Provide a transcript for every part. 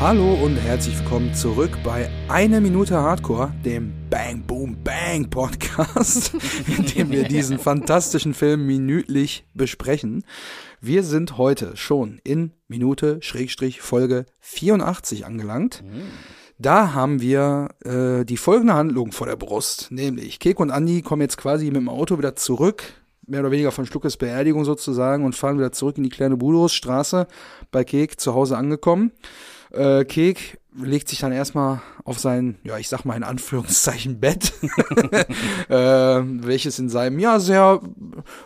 Hallo und herzlich willkommen zurück bei Eine Minute Hardcore, dem Bang Boom Bang Podcast, in dem wir diesen fantastischen Film minütlich besprechen. Wir sind heute schon in Minute Schrägstrich Folge 84 angelangt. Da haben wir äh, die folgende Handlung vor der Brust, nämlich Kek und Andi kommen jetzt quasi mit dem Auto wieder zurück, mehr oder weniger von Schluckes Beerdigung sozusagen und fahren wieder zurück in die kleine Budosstraße bei Kek zu Hause angekommen. Äh, Kek legt sich dann erstmal auf sein, ja, ich sag mal in Anführungszeichen Bett, äh, welches in seinem, ja, sehr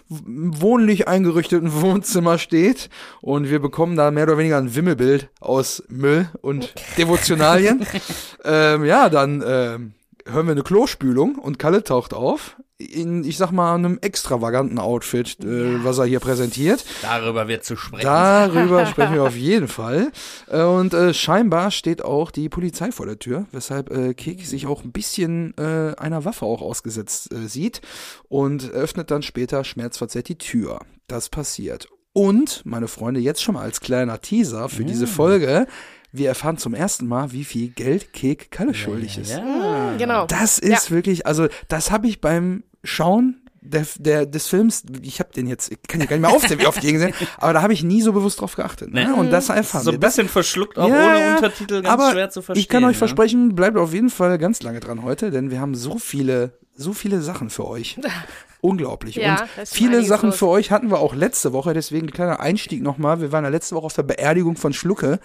wohnlich eingerichteten Wohnzimmer steht. Und wir bekommen da mehr oder weniger ein Wimmelbild aus Müll und Devotionalien. ähm, ja, dann ähm, hören wir eine Klospülung und Kalle taucht auf in, ich sag mal, einem extravaganten Outfit, äh, was er hier präsentiert. Darüber wird zu sprechen. Darüber sprechen wir auf jeden Fall. Äh, und äh, scheinbar steht auch die Polizei vor der Tür, weshalb äh, Kek sich auch ein bisschen äh, einer Waffe auch ausgesetzt äh, sieht und öffnet dann später schmerzverzerrt die Tür. Das passiert. Und, meine Freunde, jetzt schon mal als kleiner Teaser für diese Folge, wir erfahren zum ersten Mal, wie viel Geld Kek Kalle schuldig ist. Ja. Genau. Das ist wirklich, also das habe ich beim Schauen der, der, des Films, ich habe den jetzt, ich kann ja gar nicht mehr aufzählen, wie oft ich den gesehen aber da habe ich nie so bewusst drauf geachtet. Ne? Nee. Und das erfahren So ein wir. Das- bisschen verschluckt, auch Ja, ohne ja, Untertitel, ganz aber schwer zu verstehen. Ich kann euch ne? versprechen, bleibt auf jeden Fall ganz lange dran heute, denn wir haben so viele, so viele Sachen für euch. Unglaublich. Ja, und viele Sachen los. für euch hatten wir auch letzte Woche, deswegen ein kleiner Einstieg nochmal. Wir waren ja letzte Woche auf der Beerdigung von Schlucke.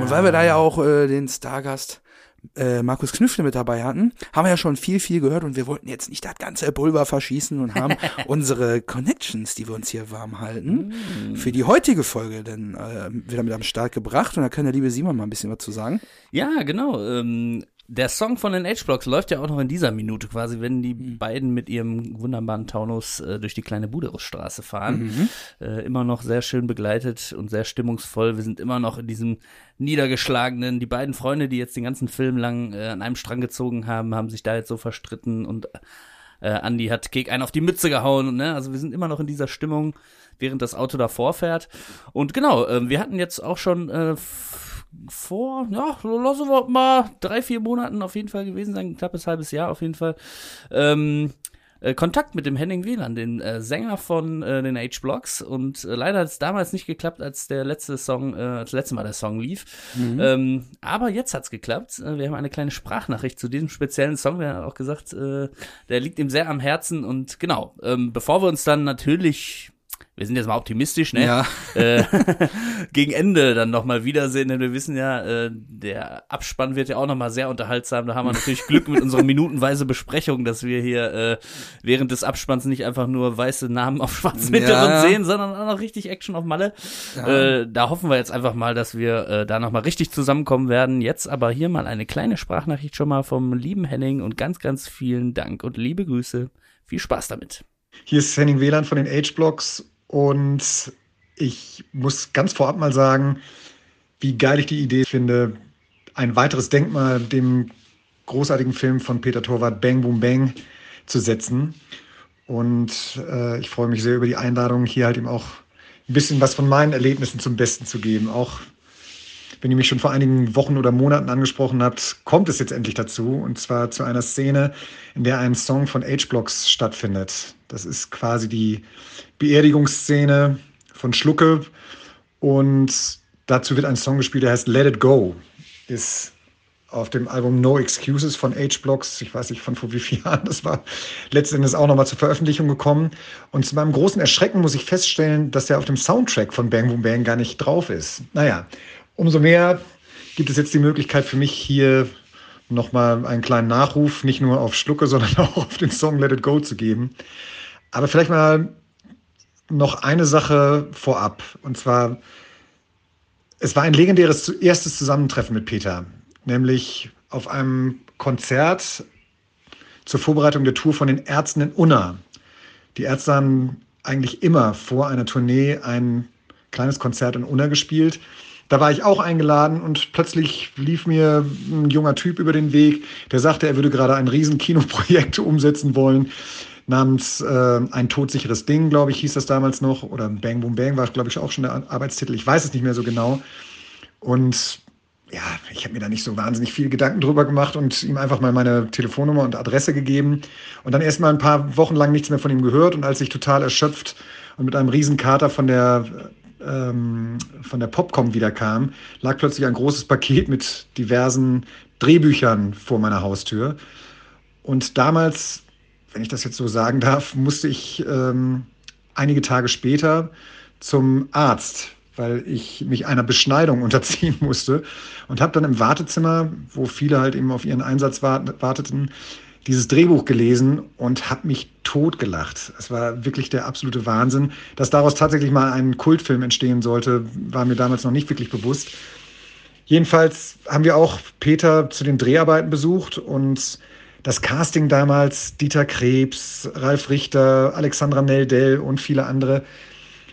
Und weil wir da ja auch äh, den Stargast äh, Markus Knüffle mit dabei hatten, haben wir ja schon viel, viel gehört und wir wollten jetzt nicht das ganze Pulver verschießen und haben unsere Connections, die wir uns hier warm halten, für die heutige Folge dann äh, wieder mit am Start gebracht und da kann der liebe Simon mal ein bisschen was zu sagen. Ja, genau. Ähm, der Song von den H-Blocks läuft ja auch noch in dieser Minute quasi, wenn die beiden mit ihrem wunderbaren Taunus äh, durch die kleine Buderusstraße fahren. Äh, immer noch sehr schön begleitet und sehr stimmungsvoll. Wir sind immer noch in diesem niedergeschlagenen, die beiden Freunde, die jetzt den ganzen Film lang äh, an einem Strang gezogen haben, haben sich da jetzt so verstritten und äh, Andy hat Kek einen auf die Mütze gehauen. Ne? Also wir sind immer noch in dieser Stimmung, während das Auto davor fährt. Und genau, ähm, wir hatten jetzt auch schon äh, vor, ja, so lassen wir mal drei, vier Monaten auf jeden Fall gewesen sein, ein knappes halbes Jahr auf jeden Fall. Ähm, äh, Kontakt mit dem Henning Wieland, den äh, Sänger von äh, den H-Blocks. Und äh, leider hat es damals nicht geklappt, als der letzte Song, äh, als das letzte Mal der Song lief. Ähm, aber jetzt hat's geklappt. Äh, wir haben eine kleine Sprachnachricht zu diesem speziellen Song. Der hat auch gesagt, äh, der liegt ihm sehr am Herzen. Und genau, ähm, bevor wir uns dann natürlich wir sind jetzt mal optimistisch, ne? Ja. Äh, gegen Ende dann nochmal wiedersehen, denn wir wissen ja, äh, der Abspann wird ja auch nochmal sehr unterhaltsam. Da haben wir natürlich Glück mit unserer minutenweise Besprechung, dass wir hier äh, während des Abspanns nicht einfach nur weiße Namen auf schwarzem Ja. Hintergrund sehen, sondern auch noch richtig Action auf Malle. Äh, da hoffen wir jetzt einfach mal, dass wir äh, da nochmal richtig zusammenkommen werden. Jetzt aber hier mal eine kleine Sprachnachricht schon mal vom lieben Henning und ganz, ganz vielen Dank und liebe Grüße. Viel Spaß damit. Hier ist Henning Wieland von den H-Blocks und ich muss ganz vorab mal sagen, wie geil ich die Idee finde, ein weiteres Denkmal dem großartigen Film von Peter Torwart Bang Boom Bang zu setzen. Und äh, ich freue mich sehr über die Einladung, hier halt eben auch ein bisschen was von meinen Erlebnissen zum Besten zu geben. Auch wenn ihr mich schon vor einigen Wochen oder Monaten angesprochen habt, kommt es jetzt endlich dazu. Und zwar zu einer Szene, in der ein Song von H-Blocks stattfindet. Das ist quasi die Beerdigungsszene von Schlucke. Und dazu wird ein Song gespielt, der heißt Let It Go. Ist auf dem Album No Excuses von H-Blocks, ich weiß nicht von vor wie vielen Jahren, das war letzten Endes auch nochmal zur Veröffentlichung gekommen. Und zu meinem großen Erschrecken muss ich feststellen, dass er auf dem Soundtrack von Bang Boom Bang gar nicht drauf ist. Naja, umso mehr gibt es jetzt die Möglichkeit für mich hier nochmal einen kleinen Nachruf, nicht nur auf Schlucke, sondern auch auf den Song Let It Go zu geben. Aber vielleicht mal noch eine Sache vorab. Und zwar, es war ein legendäres erstes Zusammentreffen mit Peter, nämlich auf einem Konzert zur Vorbereitung der Tour von den Ärzten in Unna. Die Ärzte haben eigentlich immer vor einer Tournee ein kleines Konzert in Unna gespielt. Da war ich auch eingeladen und plötzlich lief mir ein junger Typ über den Weg, der sagte, er würde gerade ein riesen Kinoprojekt umsetzen wollen namens äh, Ein todsicheres Ding, glaube ich, hieß das damals noch. Oder Bang Boom Bang war, glaube ich, auch schon der Arbeitstitel. Ich weiß es nicht mehr so genau. Und ja, ich habe mir da nicht so wahnsinnig viel Gedanken drüber gemacht und ihm einfach mal meine Telefonnummer und Adresse gegeben und dann erst mal ein paar Wochen lang nichts mehr von ihm gehört und als ich total erschöpft und mit einem Riesenkater von der ähm, von der Popcom wiederkam, lag plötzlich ein großes Paket mit diversen Drehbüchern vor meiner Haustür. Und damals, wenn ich das jetzt so sagen darf, musste ich ähm, einige Tage später zum Arzt, weil ich mich einer Beschneidung unterziehen musste und habe dann im Wartezimmer, wo viele halt eben auf ihren Einsatz warteten, dieses Drehbuch gelesen und habe mich totgelacht. Es war wirklich der absolute Wahnsinn. Dass daraus tatsächlich mal ein Kultfilm entstehen sollte, war mir damals noch nicht wirklich bewusst. Jedenfalls haben wir auch Peter zu den Dreharbeiten besucht und das Casting damals, Dieter Krebs, Ralf Richter, Alexandra Neldell und viele andere,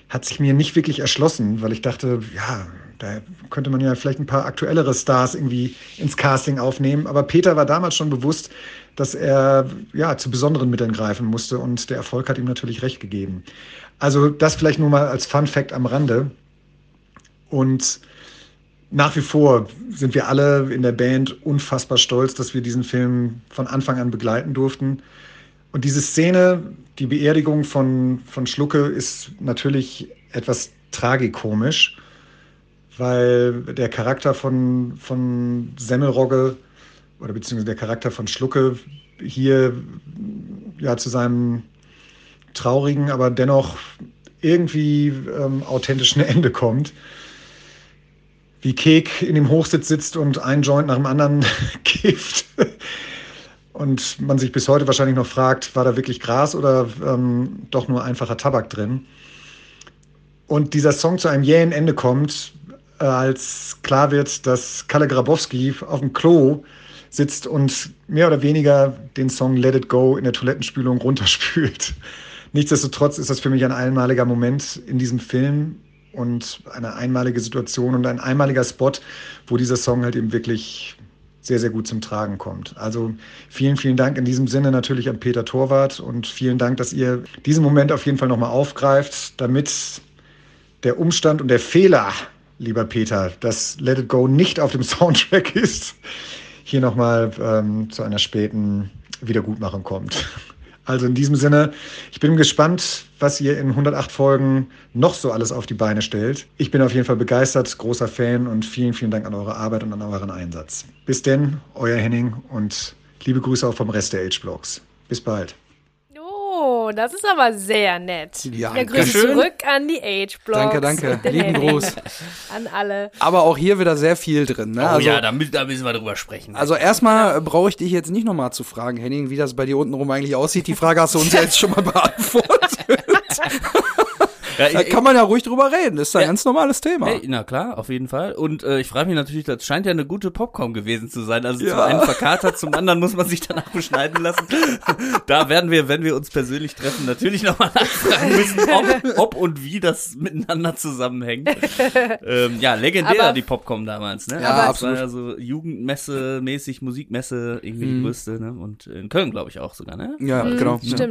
hat sich mir nicht wirklich erschlossen, weil ich dachte, ja, da könnte man ja vielleicht ein paar aktuellere Stars irgendwie ins Casting aufnehmen. Aber Peter war damals schon bewusst, dass er ja zu besonderen Mitteln greifen musste und der Erfolg hat ihm natürlich recht gegeben. Also das vielleicht nur mal als Fun Fact am Rande. Und nach wie vor sind wir alle in der Band unfassbar stolz, dass wir diesen Film von Anfang an begleiten durften. Und diese Szene, die Beerdigung von, von Schlucke, ist natürlich etwas tragikomisch, weil der Charakter von, von Semmelrogge oder beziehungsweise der Charakter von Schlucke hier ja zu seinem traurigen, aber dennoch irgendwie ähm, authentischen Ende kommt wie Kek in dem Hochsitz sitzt und ein Joint nach dem anderen kifft. Und man sich bis heute wahrscheinlich noch fragt, war da wirklich Gras oder ähm, doch nur einfacher Tabak drin? Und dieser Song zu einem jähen Ende kommt, äh, als klar wird, dass Kalle Grabowski auf dem Klo sitzt und mehr oder weniger den Song Let It Go in der Toilettenspülung runterspült. Nichtsdestotrotz ist das für mich ein einmaliger Moment in diesem Film und eine einmalige Situation und ein einmaliger Spot, wo dieser Song halt eben wirklich sehr, sehr gut zum Tragen kommt. Also vielen, vielen Dank in diesem Sinne natürlich an Peter Torwart und vielen Dank, dass ihr diesen Moment auf jeden Fall nochmal aufgreift, damit der Umstand und der Fehler, lieber Peter, dass Let It Go nicht auf dem Soundtrack ist, hier nochmal ähm, zu einer späten Wiedergutmachung kommt. Also in diesem Sinne, ich bin gespannt, was ihr in 108 Folgen noch so alles auf die Beine stellt. Ich bin auf jeden Fall begeistert, großer Fan und vielen, vielen Dank an eure Arbeit und an euren Einsatz. Bis denn, euer Henning und liebe Grüße auch vom Rest der H-Blogs. Bis bald. Das ist aber sehr nett. Ja, ja Grüße schön. zurück an die Age-Blogs. Danke, danke. Lieben Gruß. An alle. Aber auch hier wieder sehr viel drin. Ne? Oh also, ja, da, da müssen wir drüber sprechen. Also erstmal brauche ich dich jetzt nicht nochmal zu fragen, Henning, wie das bei dir unten rum eigentlich aussieht. Die Frage hast du uns ja jetzt schon mal beantwortet. ja, Da kann man ja ruhig drüber reden. Das ist ein Ja. ganz normales Thema. Hey, na klar, auf jeden Fall. Und äh, ich frage mich natürlich, das scheint ja eine gute Popcorn gewesen zu sein. Also Ja. zum einen verkatert, zum anderen muss man sich danach beschneiden lassen. da werden wir, wenn wir uns persönlich treffen, natürlich nochmal nachfragen müssen, ob, ob und wie das miteinander zusammenhängt. ähm, ja, legendär Aber- die Popcorn damals, ne? Ja, Also das absolut. War ja so Jugendmesse mäßig, Musikmesse, irgendwie die größte, ne? Und in Köln, glaube ich, auch sogar, ne? Ja, Mhm, genau. Ja.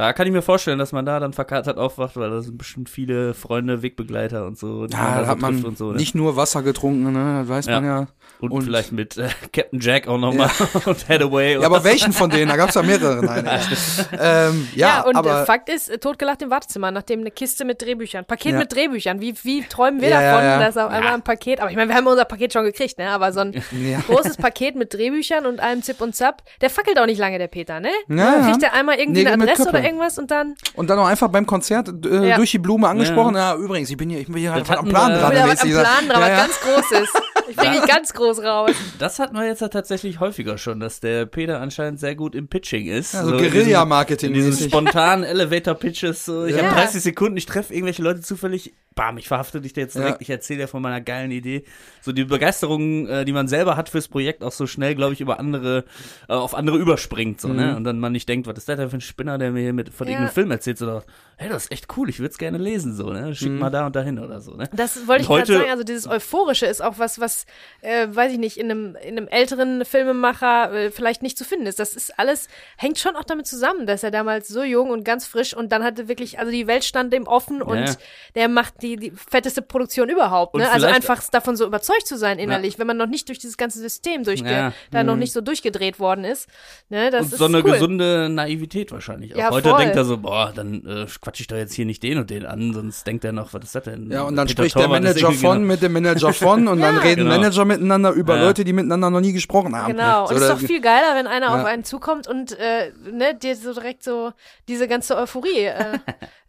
Da kann ich mir vorstellen, dass man da dann verkatert aufwacht, weil da sind bestimmt viele Freunde, Wegbegleiter und so. die Ja, da da hat man und so, ne? nicht nur Wasser getrunken, ne? Das weiß man ja. Und, Und- vielleicht mit äh, Captain Jack auch nochmal und Hathaway. Ja, aber welchen von denen? Da gab's ja mehrere. Nein, ähm, ja, Ja, und aber äh, Fakt ist, äh, totgelacht im Wartezimmer, nachdem eine Kiste mit Drehbüchern, Paket Ja. mit Drehbüchern. Wie, wie träumen wir Ja, ja, davon, ja. dass auf einmal ein Paket, aber ich meine, wir haben unser Paket schon gekriegt, ne? Aber so ein Ja. großes Paket mit Drehbüchern und allem Zip und Zap, der fackelt auch nicht lange, der Peter, ne? Ja, ja. Kriegt er einmal irgendwie Nägel eine Adresse oder. Irgendwas und dann und dann auch einfach beim Konzert äh, Ja. durch die Blume angesprochen. Ja. übrigens, ich bin hier, ich bin hier halt am Plan dran. wieder was am. Plan dran, ja, was ja. ganz Großes. Ich bringe dich ganz groß raus. Das hatten wir jetzt ja tatsächlich häufiger schon, dass der Peter anscheinend sehr gut im Pitching ist. Ja, so Guerilla-Marketing In diesen spontanen Elevator-Pitches. So. Ich Ja. habe 30 Sekunden, ich treffe irgendwelche Leute zufällig. Bam, ich verhafte dich jetzt direkt. Ja. Ich erzähle dir von meiner geilen Idee. So die Begeisterung, äh, die man selber hat fürs Projekt, auch so schnell, glaube ich, über andere, äh, auf andere überspringt. So, Mhm. ne? Und dann man nicht denkt, was ist das denn für ein Spinner, der mir hier mit von Ja. irgendeinem Film erzählt, sondern, hey, das ist echt cool, ich würde es gerne lesen. So, ne? Schick Mhm. mal da und dahin oder so. Ne? Das wollte ich gerade sagen. Also dieses Euphorische ist auch was, was, äh, weiß ich nicht, in einem, in einem älteren Filmemacher äh, vielleicht nicht zu finden ist. Das ist alles, hängt schon auch damit zusammen, dass er damals so jung und ganz frisch und dann hatte wirklich, also die Welt stand ihm offen und Ja. der macht die die, fetteste Produktion überhaupt. Und Ne? Also einfach davon so überzeugt zu sein innerlich, wenn man noch nicht durch dieses ganze System durchge Ja. da noch nicht so durchgedreht worden ist. Ne? Das und ist so eine cool. gesunde Naivität wahrscheinlich. Auch. Ja, Heute voll. denkt er so, boah, dann äh, quatsch ich doch jetzt hier nicht den und den an, sonst denkt er noch, was ist das denn? Ja, und dann Peter spricht der Torwart ist Manager von noch- mit dem Manager von und dann reden Genau. Manager miteinander über Ja. Leute, die miteinander noch nie gesprochen haben. Genau, So, und es ist doch viel geiler, wenn einer Ja. auf einen zukommt und äh, ne, dir so direkt so diese ganze Euphorie äh,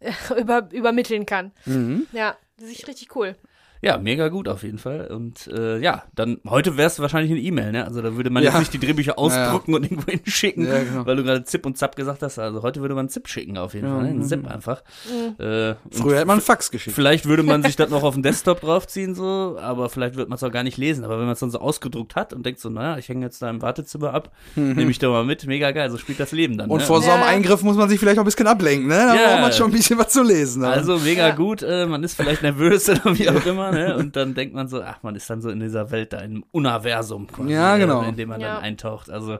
über, übermitteln kann. Mhm. Ja, das ist richtig cool. Ja, mega gut auf jeden Fall. Und äh, ja, dann heute wäre es wahrscheinlich eine E-Mail, ne? Also da würde man Ja. jetzt nicht die Drehbücher ausdrucken und irgendwo hinschicken, Ja, genau. weil du gerade Zip und Zap gesagt hast. Also heute würde man Zip schicken auf jeden Ja, Fall, ne? Ein mhm. Zip einfach. Mhm. Äh, Früher hätte man einen Fax geschickt. Vielleicht würde man sich das noch auf den Desktop draufziehen, so, aber vielleicht wird man es auch gar nicht lesen. Aber wenn man es dann so ausgedruckt hat und denkt so, naja, ich hänge jetzt da im Wartezimmer ab, nehme ich da mal mit, mega geil, so spielt das Leben dann. Und ne? vor so einem Ja. Eingriff muss man sich vielleicht auch ein bisschen ablenken, ne? Da Ja. braucht man schon ein bisschen was zu lesen. Ne? Also mega Ja. gut, äh, man ist vielleicht nervös oder wie auch immer, ne? Und dann denkt man so, ach, man ist dann so in dieser Welt da, im Universum quasi, Ja, genau. in dem man Ja. dann eintaucht. Also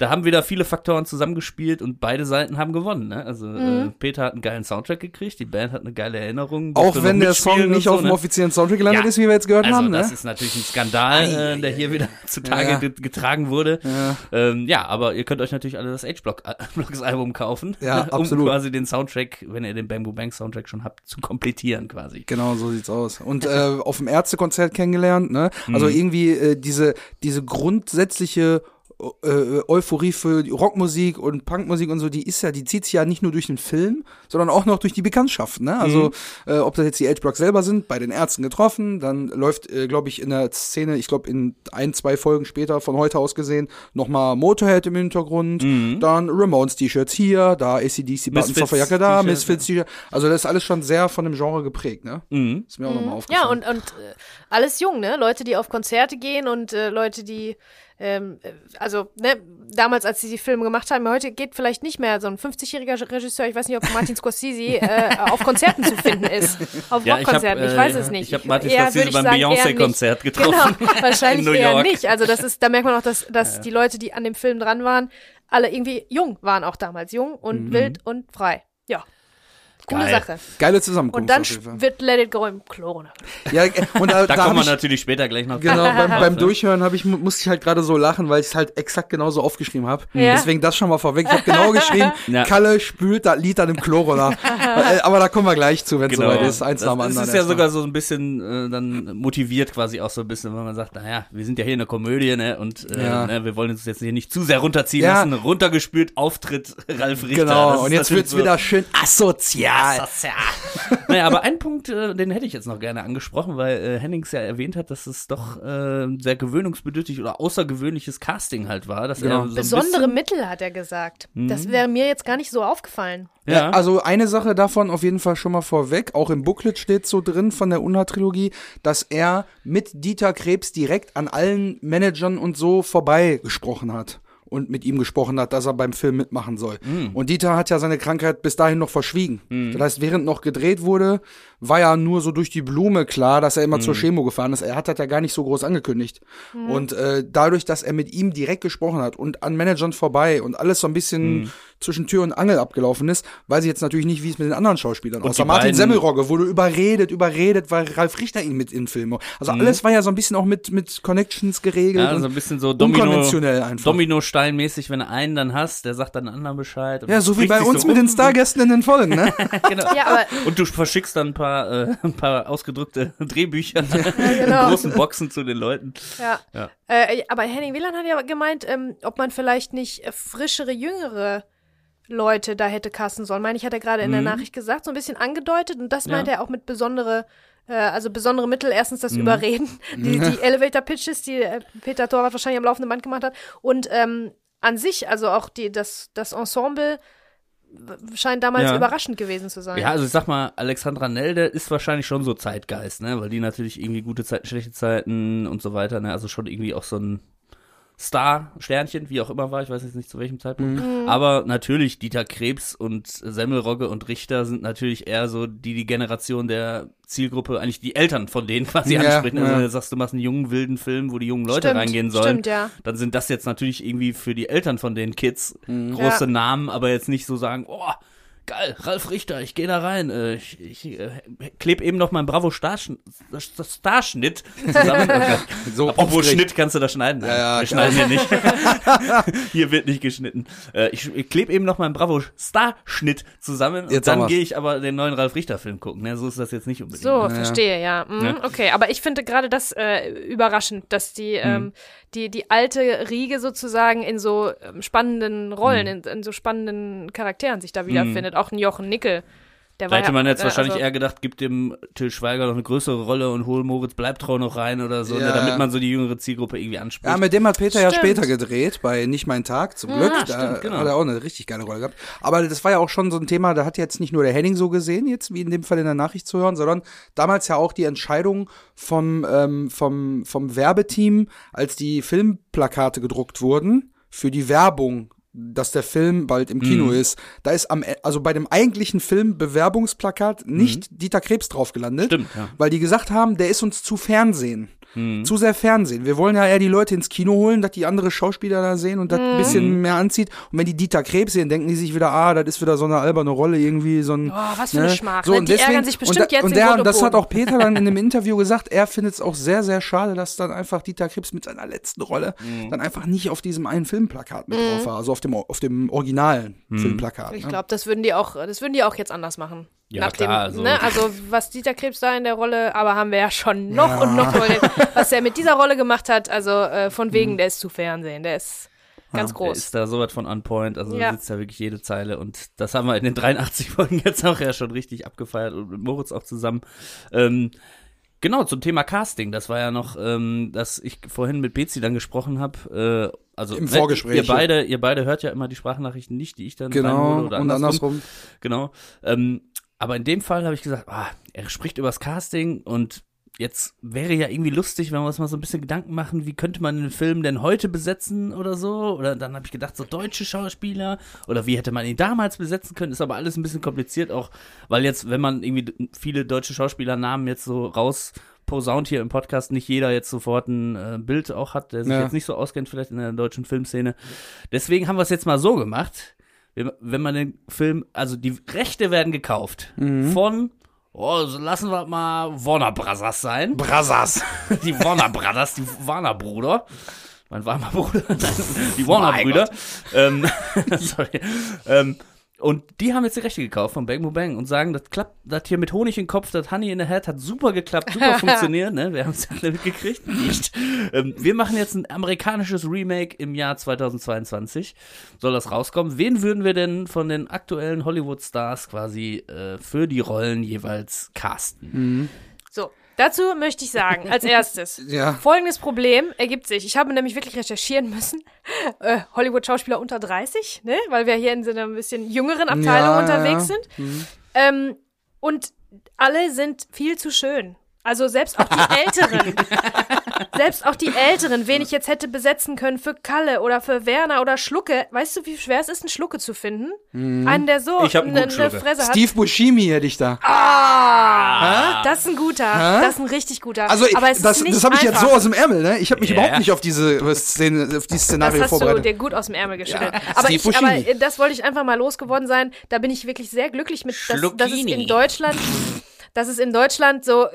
da haben wieder viele Faktoren zusammengespielt und beide Seiten haben gewonnen, ne? Also Mhm. äh, Peter hat einen geilen Soundtrack gekriegt, die Band hat eine geile Erinnerung. auch wenn der Song nicht so, auf dem ne? offiziellen Soundtrack gelandet Ja. ist, wie wir jetzt gehört Also haben, das ne? ist natürlich ein Skandal, äh, der hier wieder zutage Ja. get- getragen wurde. Ja. Ähm, ja, aber ihr könnt euch natürlich alle das H-Blocks-Album kaufen, Ja, um absolut. quasi den Soundtrack, wenn ihr den Bamboo Bang Soundtrack schon habt, zu komplettieren quasi. Genau, so sieht's aus. Und äh, auf dem Ärztekonzert kennengelernt, ne? Also Mhm. irgendwie äh, diese, diese grundsätzliche äh, Euphorie für die Rockmusik und Punkmusik und so, die ist ja, die zieht sich ja nicht nur durch den Film, sondern auch noch durch die Bekanntschaft, ne? Also, Mhm. äh, ob das jetzt die H-Blocks selber sind, bei den Ärzten getroffen, dann läuft, äh, glaube ich, in der Szene, ich glaube, in ein, zwei Folgen später von heute aus gesehen, nochmal Motorhead im Hintergrund, dann Ramones T-Shirts hier, da ACDC Buttons Misfits auf der Jacke da, Misfits T-Shirt. Also, das ist alles schon sehr von dem Genre geprägt, ne? Mhm. Ist mir auch nochmal aufgefallen. Ja, und, und äh, alles jung, ne? Leute, die auf Konzerte gehen und äh, Leute, die, ähm, äh, also, ne, damals, als sie die Filme gemacht haben, heute geht vielleicht nicht mehr so ein 50-jähriger Regisseur, ich weiß nicht, ob Martin Scorsese äh, auf Konzerten zu finden ist. Auf Ja, ich hab, Rockkonzerten, ich, äh, weiß es nicht. ich hab Martin Eher Scorsese würde ich beim. Beyoncé-Konzert getroffen. Genau, wahrscheinlich in New eher York. nicht. Also das ist, da merkt man auch, dass, dass die Leute, die an dem Film dran waren, alle irgendwie jung waren auch damals. Jung und wild und frei. Ja. Coole Geil. Sache. Geile Zusammenkunft. Und dann wird Let It Go im Klo. Ja, äh, und da, Da, da kommen wir natürlich später gleich noch Genau, beim, beim? Durchhören ich, mu- musste ich halt gerade so lachen, weil ich es halt exakt genauso aufgeschrieben habe. Ja. Deswegen das schon mal vorweg. Ich habe genau geschrieben, Ja. Kalle spült das Lied dann im Klo runter. Äh, Aber da kommen wir gleich zu, wenn es Genau. soweit ist. Eins nach dem das, anderen. das ist ja sogar so ein bisschen äh, dann motiviert quasi auch so ein bisschen, wenn man sagt, naja, wir sind ja hier in der Komödie, ne, und äh, Ja. ne, wir wollen uns jetzt hier nicht zu sehr runterziehen Ja. lassen. Runtergespült, Auftritt Ralf Richter. Genau, Das und jetzt wird's so, wieder schön asozial. naja, aber ein Punkt, äh, den hätte ich jetzt noch gerne angesprochen, weil äh, Hennings ja erwähnt hat, dass es doch äh, sehr gewöhnungsbedürftig oder außergewöhnliches Casting halt war. Dass Genau. er so Besondere Mittel, hat er gesagt. Das wäre mir jetzt gar nicht so aufgefallen. Ja, Ja, also eine Sache davon auf jeden Fall schon mal vorweg. Auch im Booklet steht so drin von der Unna-Trilogie, dass er mit Dieter Krebs direkt an allen Managern und so vorbei gesprochen hat. Und mit ihm gesprochen hat, dass er beim Film mitmachen soll. Und Dieter hat ja seine Krankheit bis dahin noch verschwiegen. Das heißt, während noch gedreht wurde, war ja nur so durch die Blume klar, dass er immer zur Chemo gefahren ist. Er hat das ja gar nicht so groß angekündigt. Und äh, dadurch, dass er mit ihm direkt gesprochen hat und an Managern vorbei und alles so ein bisschen zwischen Tür und Angel abgelaufen ist, weiß ich jetzt natürlich nicht, wie es mit den anderen Schauspielern aussah. Martin Semmelrogge wurde überredet, überredet, weil Ralf Richter ihn mit in den Film. Also alles war ja so ein bisschen auch mit, mit Connections geregelt. Ja, so ein bisschen so Domino, unkonventionell einfach. Domino-Steinmäßig, wenn du einen dann hast, der sagt dann anderen Bescheid. und ja, so wie bei uns so mit rum. den Stargästen in den Folgen, ne? genau. Ja, aber Und du verschickst dann ein paar, äh, ein paar ausgedrückte Drehbücher genau. in großen Boxen zu den Leuten. Ja. Ja. Äh, aber Henning Wieland hat ja gemeint, ähm, ob man vielleicht nicht äh, frischere, jüngere Leute da hätte casten sollen. Meine ich, hat er gerade in der Nachricht gesagt, so ein bisschen angedeutet. Und das Mhm. Ja. meint er auch mit besondere, äh, also besondere Mittel. Erstens Mhm. das Überreden, die, die Elevator-Pitches, die äh, Peter Torwart wahrscheinlich am laufenden Band gemacht hat. Und ähm, an sich, also auch die, das, das Ensemble scheint damals Ja. überraschend gewesen zu sein. Ja, also ich sag mal, Alexandra Nelde ist wahrscheinlich schon so Zeitgeist, ne? Weil die natürlich irgendwie gute Zeiten, schlechte Zeiten und so weiter, ne? Also schon irgendwie auch so ein Star, Sternchen, wie auch immer war, ich weiß jetzt nicht zu welchem Zeitpunkt. Aber natürlich Dieter Krebs und Semmelrogge und Richter sind natürlich eher so die, die Generation der Zielgruppe, eigentlich die Eltern von denen quasi Ja, ansprechen. Also ja. wenn du sagst, du machst einen jungen, wilden Film, wo die jungen Leute Stimmt, reingehen sollen, stimmt, ja. dann sind das jetzt natürlich irgendwie für die Eltern von den Kids große Ja. Namen, aber jetzt nicht so sagen, oh, geil, Ralf Richter, ich gehe da rein. Äh, ich ich äh, kleb eben noch meinen Bravo Starschn Starschnitt zusammen. So aufgeregt. Schnitt, kannst du da schneiden? Ja, ja, wir schneiden hier nicht. hier wird nicht geschnitten. Äh, ich ich kleb eben noch meinen Bravo Starschnitt zusammen und Jetzt dann gehe ich aber den neuen Ralf Richter Film gucken. Ne? So ist das jetzt nicht unbedingt. So, ne? verstehe, ja. Mhm, Ja. Okay, aber ich finde gerade das äh, überraschend, dass die, ähm, die, die alte Riege sozusagen in so ähm, spannenden Rollen, in, in so spannenden Charakteren sich da wiederfindet. Auch ein Jochen Nickel. Der Da war hätte ja- man jetzt äh, wahrscheinlich also, eher gedacht, gibt dem Till Schweiger noch eine größere Rolle und hol Moritz Bleibtreu noch rein oder so, ne, Ja. damit man so die jüngere Zielgruppe irgendwie anspricht. Ja, mit dem hat Peter ja Stimmt. später gedreht, bei Nicht mein Tag, zum Glück. da stimmt, genau. hat er auch eine richtig geile Rolle gehabt. Aber das war ja auch schon so ein Thema, da hat jetzt nicht nur der Henning so gesehen, jetzt wie in dem Fall in der Nachricht zu hören, sondern damals ja auch die Entscheidung vom, ähm, vom, vom Werbeteam, als die Filmplakate gedruckt wurden, für die Werbung dass der Film bald im Kino Mhm. ist. Da ist am, E- also bei dem eigentlichen Filmbewerbungsplakat nicht Dieter Krebs drauf gelandet. Mhm. Stimmt, ja. Weil die gesagt haben, der ist uns zu Fernsehen. Mhm. Zu sehr Fernsehen. Wir wollen ja eher die Leute ins Kino holen, dass die andere Schauspieler da sehen und das ein Mhm. bisschen mehr anzieht. Und wenn die Dieter Krebs sehen, denken die sich wieder, ah, das ist wieder so eine alberne Rolle, irgendwie so ein. Oh, was für eine Schmach, So, ne? und Die ärgern sich und bestimmt da, jetzt Und in der, und das hat auch Peter dann in dem Interview gesagt, er findet es auch sehr, sehr schade, dass dann einfach Dieter Krebs mit seiner letzten Rolle Mhm. dann einfach nicht auf diesem einen Filmplakat mit drauf war, also auf dem, auf dem originalen Filmplakat. Ich ne? glaube, das würden die auch, das würden die auch jetzt anders machen. Ja, Nach klar, dem, also- ne, also was Dieter Krebs da in der Rolle, aber haben wir ja schon noch und noch was er mit dieser Rolle gemacht hat, also äh, von wegen, der ist zu Fernsehen, der ist ganz Der groß. ist da sowas von on point, also Ja. da sitzt da wirklich jede Zeile und das haben wir in den 83 Folgen jetzt auch ja schon richtig abgefeiert und mit Moritz auch zusammen. Ähm, genau, zum Thema Casting, das war ja noch, ähm, dass ich vorhin mit Bezi dann gesprochen habe, äh, also Im ne, Vorgespräch, Ihr beide, ihr beide hört ja immer die Sprachnachrichten nicht, die ich dann Genau, oder und andersrum. Genau. Ähm, aber in dem Fall habe ich gesagt, ah, er spricht übers Casting und jetzt wäre ja irgendwie lustig, wenn wir uns mal so ein bisschen Gedanken machen, wie könnte man den Film denn heute besetzen oder so? Oder dann habe ich gedacht, so deutsche Schauspieler oder wie hätte man ihn damals besetzen können? Ist aber alles ein bisschen kompliziert, auch weil jetzt, wenn man irgendwie viele deutsche Schauspielernamen jetzt so raus posaunt hier im Podcast, nicht jeder jetzt sofort ein äh, Bild auch hat, der sich Ja. jetzt nicht so auskennt vielleicht in der deutschen Filmszene. Deswegen haben wir es jetzt mal so gemacht wenn- wenn man den Film, also die Rechte werden gekauft von, oh, so lassen wir mal Warner Brothers sein. Brassas. Die Warner Brothers, die Warner Bruder. Mein Warner Bruder, die Warner Brüder. Ähm, sorry. Ähm, und die haben jetzt die Rechte gekauft von Bang Boom Bang und sagen, das klappt, das hier mit Honig im Kopf, das Honey in the Head hat super geklappt, super funktioniert, ne? Wir haben es ja mitgekriegt. Nicht. Ähm, wir machen jetzt ein amerikanisches Remake im Jahr 2022. Soll das rauskommen? Wen würden wir denn von den aktuellen Hollywood-Stars quasi äh, für die Rollen jeweils casten? So, dazu möchte ich sagen, als erstes, Ja. folgendes Problem ergibt sich. Ich habe nämlich wirklich recherchieren müssen. Äh, Hollywood-Schauspieler unter 30, ne? Weil wir hier in so einer ein bisschen jüngeren Abteilung Ja, unterwegs ja. sind. Ähm, und alle sind viel zu schön. Also selbst auch die Älteren. selbst auch die Älteren, wen ich jetzt hätte besetzen können für Kalle oder für Werner oder Schlucke. Weißt du, wie schwer es ist, einen Schlucke zu finden? Einen, der so Ich hab einen eine ne. Fresse hat. Steve Buscemi hätte ich da. Ah, das ist ein guter. Das ist ein richtig guter. Also, ich, Aber es das, ist nicht das habe ich jetzt so aus dem Ärmel, ne? Ich habe mich Ja. überhaupt nicht auf diese Szene, auf dieses Szenario Das hast du vorbereitet. dir gut aus dem Ärmel geschüttelt. Ja, aber, Steve ich, aber äh, das wollte ich einfach mal losgeworden sein. Da bin ich wirklich sehr glücklich mit, dass, dass es in Deutschland, dass es in Deutschland so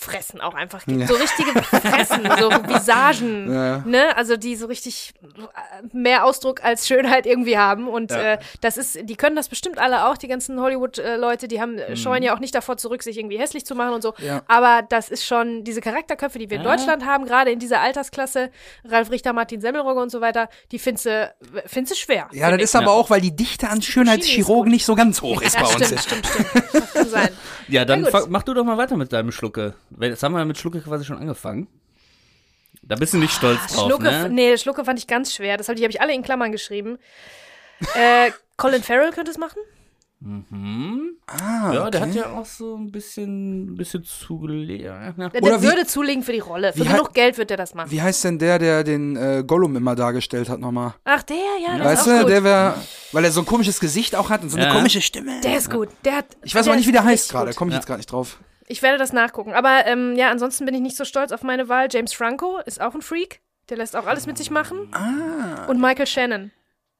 Charakterfressen auch einfach gibt. So richtige Fressen, so Visagen, Ja. ne? Also die so richtig äh, mehr Ausdruck als Schönheit irgendwie haben. Und Ja. äh, das ist, die können das bestimmt alle auch, die ganzen Hollywood-Leute, die haben äh, scheuen ja auch nicht davor zurück, sich irgendwie hässlich zu machen und so. Mhm. Ja. Aber das ist schon diese Charakterköpfe, die wir in Ja. Deutschland haben, gerade in dieser Altersklasse, Ralf Richter, Martin Semmelrogge und so weiter, die findest du, schwer. Ja, das ist aber auch, weil die Dichte an Schönheitschirurgen nicht so ganz hoch ist ja, bei uns. stimmt, stimmt, stimmt. Das kann sein. Ja, dann mach du doch mal weiter mit deinem Schlucke. Jetzt haben wir ja mit Schlucke quasi schon angefangen. Da bist du nicht stolz drauf, Schlucke, ne? nee, Schlucke fand ich ganz schwer. Das hab, die habe ich alle in Klammern geschrieben. Äh, Colin Farrell könnte es machen. Ah, Ja, der okay. hat ja auch so ein bisschen, ein bisschen zugelegt. Ja. Der, Oder der wie- würde zulegen für die Rolle. Für genug Geld wird der das machen. Wie heißt denn der, der den äh, Gollum immer dargestellt hat nochmal? Ach, der, ja, der Weißt ist auch du, gut. der wäre, weil er so ein komisches Gesicht auch hat und so eine Ja. komische Stimme. der ist gut. Der hat, ich weiß aber nicht, wie der heißt gerade, gut. komme ich Ja. jetzt gerade nicht drauf. Ich werde das nachgucken. Aber ähm, ja, ansonsten bin ich nicht so stolz auf meine Wahl. James Franco ist auch ein Freak. Der lässt auch alles mit sich machen. Ah. Und Michael Shannon.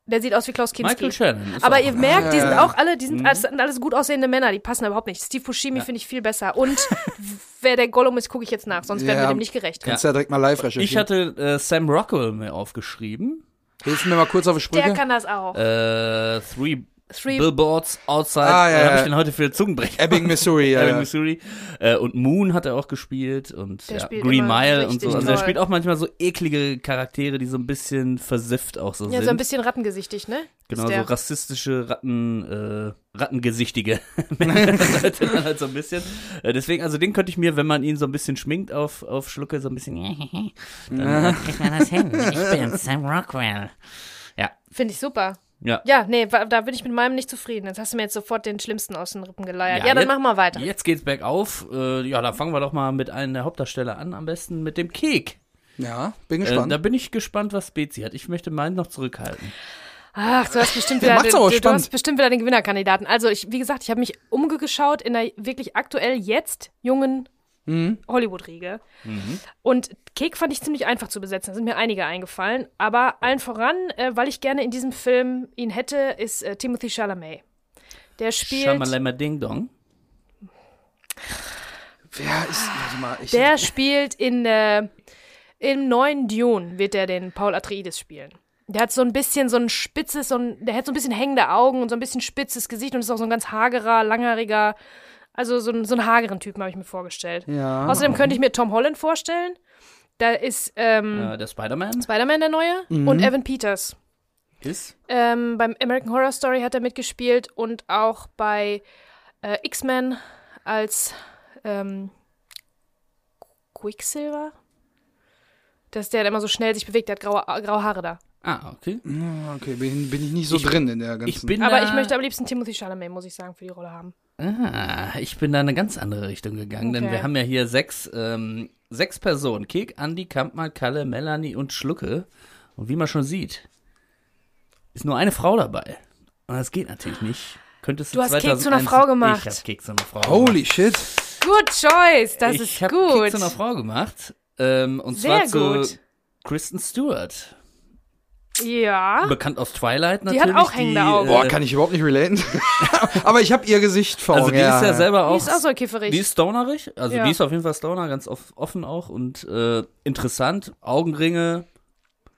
Der sieht aus wie Klaus Kinski. Michael Shannon. Aber ihr merkt, die Ja, sind ja. auch alle, die sind, das sind alles gut aussehende Männer, die passen überhaupt nicht. Steve Buscemi finde ich viel besser. Und wer der Gollum ist, gucke ich jetzt nach, sonst werden Ja. wir dem nicht gerecht. Kannst ja direkt mal live recherchieren. Ich hatte äh, Sam Rockwell mir aufgeschrieben. Hilf mir mal kurz auf die Der Sprünge. kann das auch. Äh, Three Three, Billboards Outside. Ah, ja, äh, ja. ich den heute für Zungenbrecher. Ebbing, Missouri. Ja, Ebbing, ja. Missouri. Äh, und Moon hat er auch gespielt und Der ja, Green Mile und so. Also er toll. spielt auch manchmal so eklige Charaktere, die so ein bisschen versifft auch so ja, sind. so ein bisschen rattengesichtig, ne? Genau, so rassistische Ratten, äh, Rattengesichtige Leute dann halt so ein bisschen. Äh, deswegen, also den könnte ich mir, wenn man ihn so ein bisschen schminkt auf, auf Schlucke, so ein bisschen, dann kriegt man das hin. Ich bin Sam Rockwell. Finde ich super. Ja. Ja, nee, da bin ich mit meinem nicht zufrieden. Jetzt hast du mir jetzt sofort den Schlimmsten aus den Rippen geleiert. Ja, dann jetzt- machen wir weiter. Jetzt geht's bergauf. Äh, ja, dann fangen wir doch mal mit einem der Hauptdarsteller an, am besten mit dem Kek. ja, bin Äh, gespannt. da bin ich gespannt, was Bezi hat. Ich möchte meinen noch zurückhalten. Ach, du hast bestimmt Der wieder, macht's du, hast bestimmt wieder den Gewinnerkandidaten. Also ich, wie gesagt, ich habe mich umgeschaut in der wirklich aktuell jetzt jungen Mhm. Hollywood-Riege. Und Kek fand ich ziemlich einfach zu besetzen. Da sind mir einige eingefallen. Aber allen voran, äh, weil ich gerne in diesem Film ihn hätte, ist äh, Timothy Chalamet. Der spielt. Shamalama Ding Dong. Wer ist, warte mal, ich, Der spielt in äh, im neuen Dune wird er den Paul Atreides spielen. Der hat so ein bisschen so ein spitzes, so ein, der hat so ein bisschen hängende Augen und so ein bisschen spitzes Gesicht und ist auch so ein ganz hagerer, langhaariger, also so ein, so ein hageren Typen habe ich mir vorgestellt. ja. Außerdem könnte ich mir Tom Holland vorstellen. Da ist ähm, Äh, der Spider-Man Spider-Man der neue und Evan Peters. ist. Ähm, beim American Horror Story hat er mitgespielt und auch bei äh, X-Men als ähm, Quicksilver. Das ist der, der immer so schnell sich bewegt, der hat graue, graue Haare da. Ah, okay. Ah, Okay, bin, bin ich nicht so Ich- drin in der ganzen. Ich bin Aber ich möchte am liebsten Timothy Chalamet, muss ich sagen, für die Rolle haben. Ah, ich bin da in eine ganz andere Richtung gegangen, denn Okay. wir haben ja hier sechs, ähm, sechs Personen. Kek, Andi, Kampmann, Kalle, Melanie und Schlucke. Und wie man schon sieht, ist nur eine Frau dabei. Und das geht natürlich nicht. Könntest du Du hast Kek 2001 zu einer Frau gemacht. Ich hab Kek zu einer Frau Holy shit. Good choice, das ich ist hab gut. Kek zu einer Frau gemacht. Ähm, und Sehr zwar zu gut. Kristen Stewart. Ja. Bekannt aus Twilight Die natürlich. hat auch hängende Augen. Boah, äh, kann ich überhaupt nicht relaten. Aber ich habe ihr Gesicht vor Also die ist ja selber Die auch ist auch so kifferig. Die ist stonerig, also Ja. die ist auf jeden Fall Stoner, ganz off offen auch und äh, interessant. Augenringe,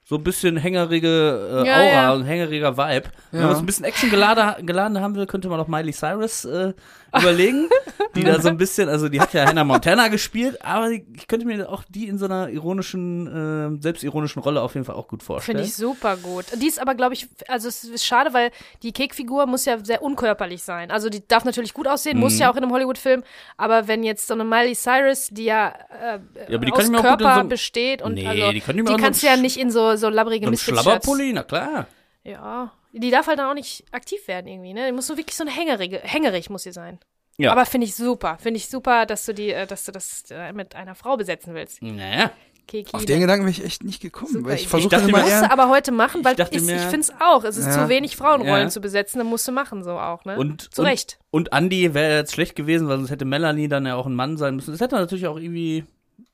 so ein bisschen hängerige äh, Ja, Aura ja. und hängeriger Vibe. Wenn Ja. man so ein bisschen Action geladen, geladen haben will, könnte man auch Miley Cyrus äh, überlegen. die da so ein bisschen, also die hat ja Hannah Montana gespielt, aber ich könnte mir auch die in so einer ironischen, äh, selbstironischen Rolle auf jeden Fall auch gut vorstellen. Finde ich super gut. Die ist aber, glaube ich, also es ist schade, weil die Cake-Figur muss ja sehr unkörperlich sein. Also die darf natürlich gut aussehen, Mhm. muss ja auch in einem Hollywood-Film, aber wenn jetzt so eine Miley Cyrus, die ja, äh, Ja, die aus Körper so besteht und Nee, also die die kannst du ja nicht in so, so labbrige so ein Misfits-Shirts. Schlabberpulli, na klar. Ja, die darf halt dann auch nicht aktiv werden irgendwie, ne? Die muss so wirklich so ein hängerige, hängerig muss sie sein. Ja. Aber finde ich super, finde ich super, dass du die, äh, dass du das äh, mit einer Frau besetzen willst. Naja. Keki. Auf den Gedanken bin ich echt nicht gekommen. Super weil ich versuche Ich dachte immer mir- musst du aber heute machen, weil Ich dachte ich, finde es auch. Es ist Ja. zu wenig Frauenrollen Ja. zu besetzen, dann musst du machen, so auch, ne? Und, zu und, Recht. Und Andy wäre jetzt schlecht gewesen, weil sonst hätte Melanie dann ja auch ein Mann sein müssen. Es hätte natürlich auch irgendwie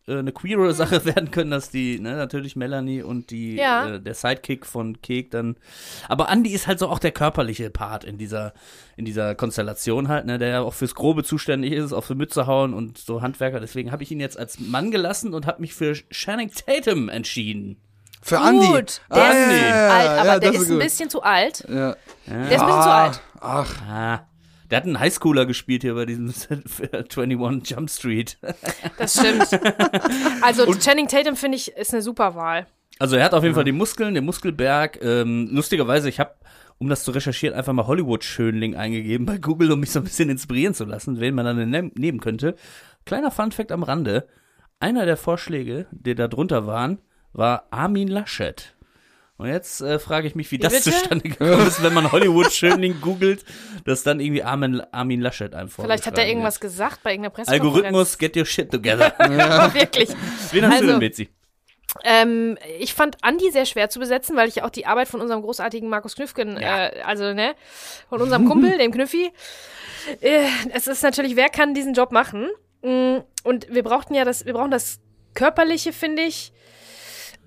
äh, eine queere Sache werden können, dass die, ne, natürlich Melanie und die, Ja. äh, der Sidekick von Kek dann. Aber Andy ist halt so auch der körperliche Part in dieser, in dieser Konstellation halt, ne, der ja auch fürs Grobe zuständig ist, auch für Mütze hauen und so Handwerker. Deswegen habe ich ihn jetzt als Mann gelassen und habe mich für Channing Tatum entschieden. Für Andy. Gut, der Ah, ist ja, alt, aber ja, der das ist ein bisschen zu alt. Ja. Der ist ein bisschen zu Ah, alt. Ach, Ah. Der hat einen Highschooler gespielt hier bei diesem 21 Jump Street. Das stimmt. also Channing Tatum finde ich ist eine super Wahl. Also er hat auf jeden Fall die Muskeln, den Muskelberg. Ähm, lustigerweise, ich habe, um das zu recherchieren, einfach mal Hollywood-Schönling eingegeben bei Google, um mich so ein bisschen inspirieren zu lassen, wen man dann ne nehmen könnte. Kleiner Funfact am Rande. Einer der Vorschläge, die da drunter waren, war Armin Laschet. Und jetzt äh, frage ich mich, wie, Wie das bitte? zustande gekommen ist, wenn man Hollywood-Schönling googelt, dass dann irgendwie Armin, Armin Laschet einem Vielleicht hat er irgendwas wird. gesagt bei irgendeiner Pressekonferenz. Algorithmus, get your shit together. Ja. Wirklich. Wen hast du Also- denn, Betsy? Ähm, ich fand Andi sehr schwer zu besetzen, weil ich auch die Arbeit von unserem großartigen Markus Knüffgen, Ja. äh, also ne, von unserem Kumpel, dem Knüffi. Äh, es ist natürlich, wer kann diesen Job machen? Mm, Und wir brauchten ja das, wir brauchen das Körperliche, finde ich.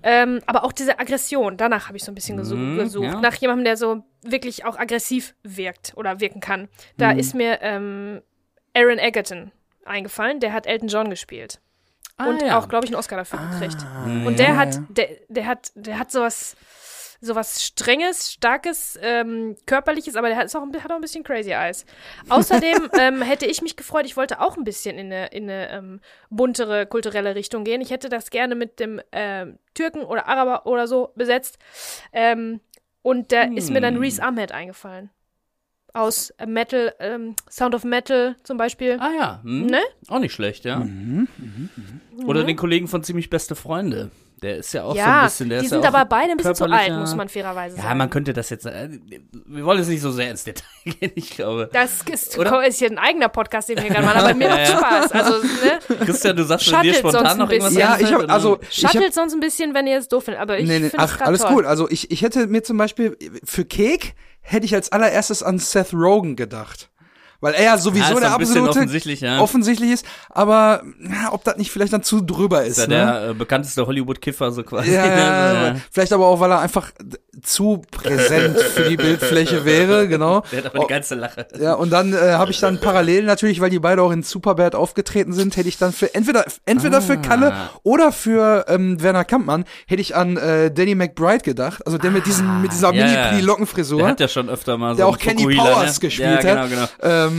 Ähm, aber auch diese Aggression, danach habe ich so ein bisschen gesu Mhm, gesucht. ja. Nach jemandem, der so wirklich auch aggressiv wirkt oder wirken kann. Da Mhm. ist mir ähm, Aaron Egerton eingefallen, der hat Elton John gespielt. und Ah, ja. auch, glaube ich, einen Oscar dafür gekriegt. Mhm. Und der hat, der, der hat, der hat sowas, sowas Strenges, Starkes, ähm, Körperliches, aber der hat, ist auch, hat auch ein bisschen Crazy Eyes. Außerdem ähm, hätte ich mich gefreut, ich wollte auch ein bisschen in eine, in eine ähm, buntere kulturelle Richtung gehen. Ich hätte das gerne mit dem ähm, Türken oder Araber oder so besetzt. Ähm, und da ist mir dann Hm. Reese Ahmed eingefallen. Aus Metal, ähm, Sound of Metal zum Beispiel. Ah ja, hm. Ne? auch nicht schlecht, ja. Mhm. Oder den Kollegen von ziemlich beste Freunde. Der ist ja auch so ein ja, bisschen, der die ist sind ja aber beide ein bisschen zu alt, muss man fairerweise sagen. Ja, man könnte das jetzt. Äh, wir wollen jetzt nicht so sehr ins Detail gehen, ich glaube. Das ist, Oder? ist hier ein eigener Podcast, den wir gerade machen, aber mir macht Spaß. Also, ne? Christian, du sagst, wenn dir Shuttelt sonst spontan ein noch irgendwas bisschen. Ja, ich oder? also ich hab, Shuttelt sonst ein bisschen, wenn ihr es doof findet, aber ich nee, nee, finde es ach, alles toll. gut. Also ich, ich hätte mir zum Beispiel für Cake hätte ich als allererstes an Seth Rogen gedacht. Weil er ja sowieso Ja, der absolute offensichtlich, ja. offensichtlich ist, aber ja, ob das nicht vielleicht dann zu drüber ist. ist ja ne? der äh, bekannteste Hollywood-Kiffer so quasi. Ja, ja. vielleicht aber auch, weil er einfach zu präsent für die Bildfläche wäre, genau. Der hat aber Oh, die ganze Lache. Ja, und dann äh, habe ich dann parallel natürlich, weil die beide auch in Superbad aufgetreten sind, hätte ich dann für entweder entweder für Ah. Kalle oder für ähm, Werner Kampmann hätte ich an äh, Danny McBride gedacht, also der mit diesen mit dieser Ah, ja, mini ja. pli Lockenfrisur. Der hat ja schon öfter mal so der auch Kenny Powers ne? gespielt ja, hat. genau, genau. Ähm,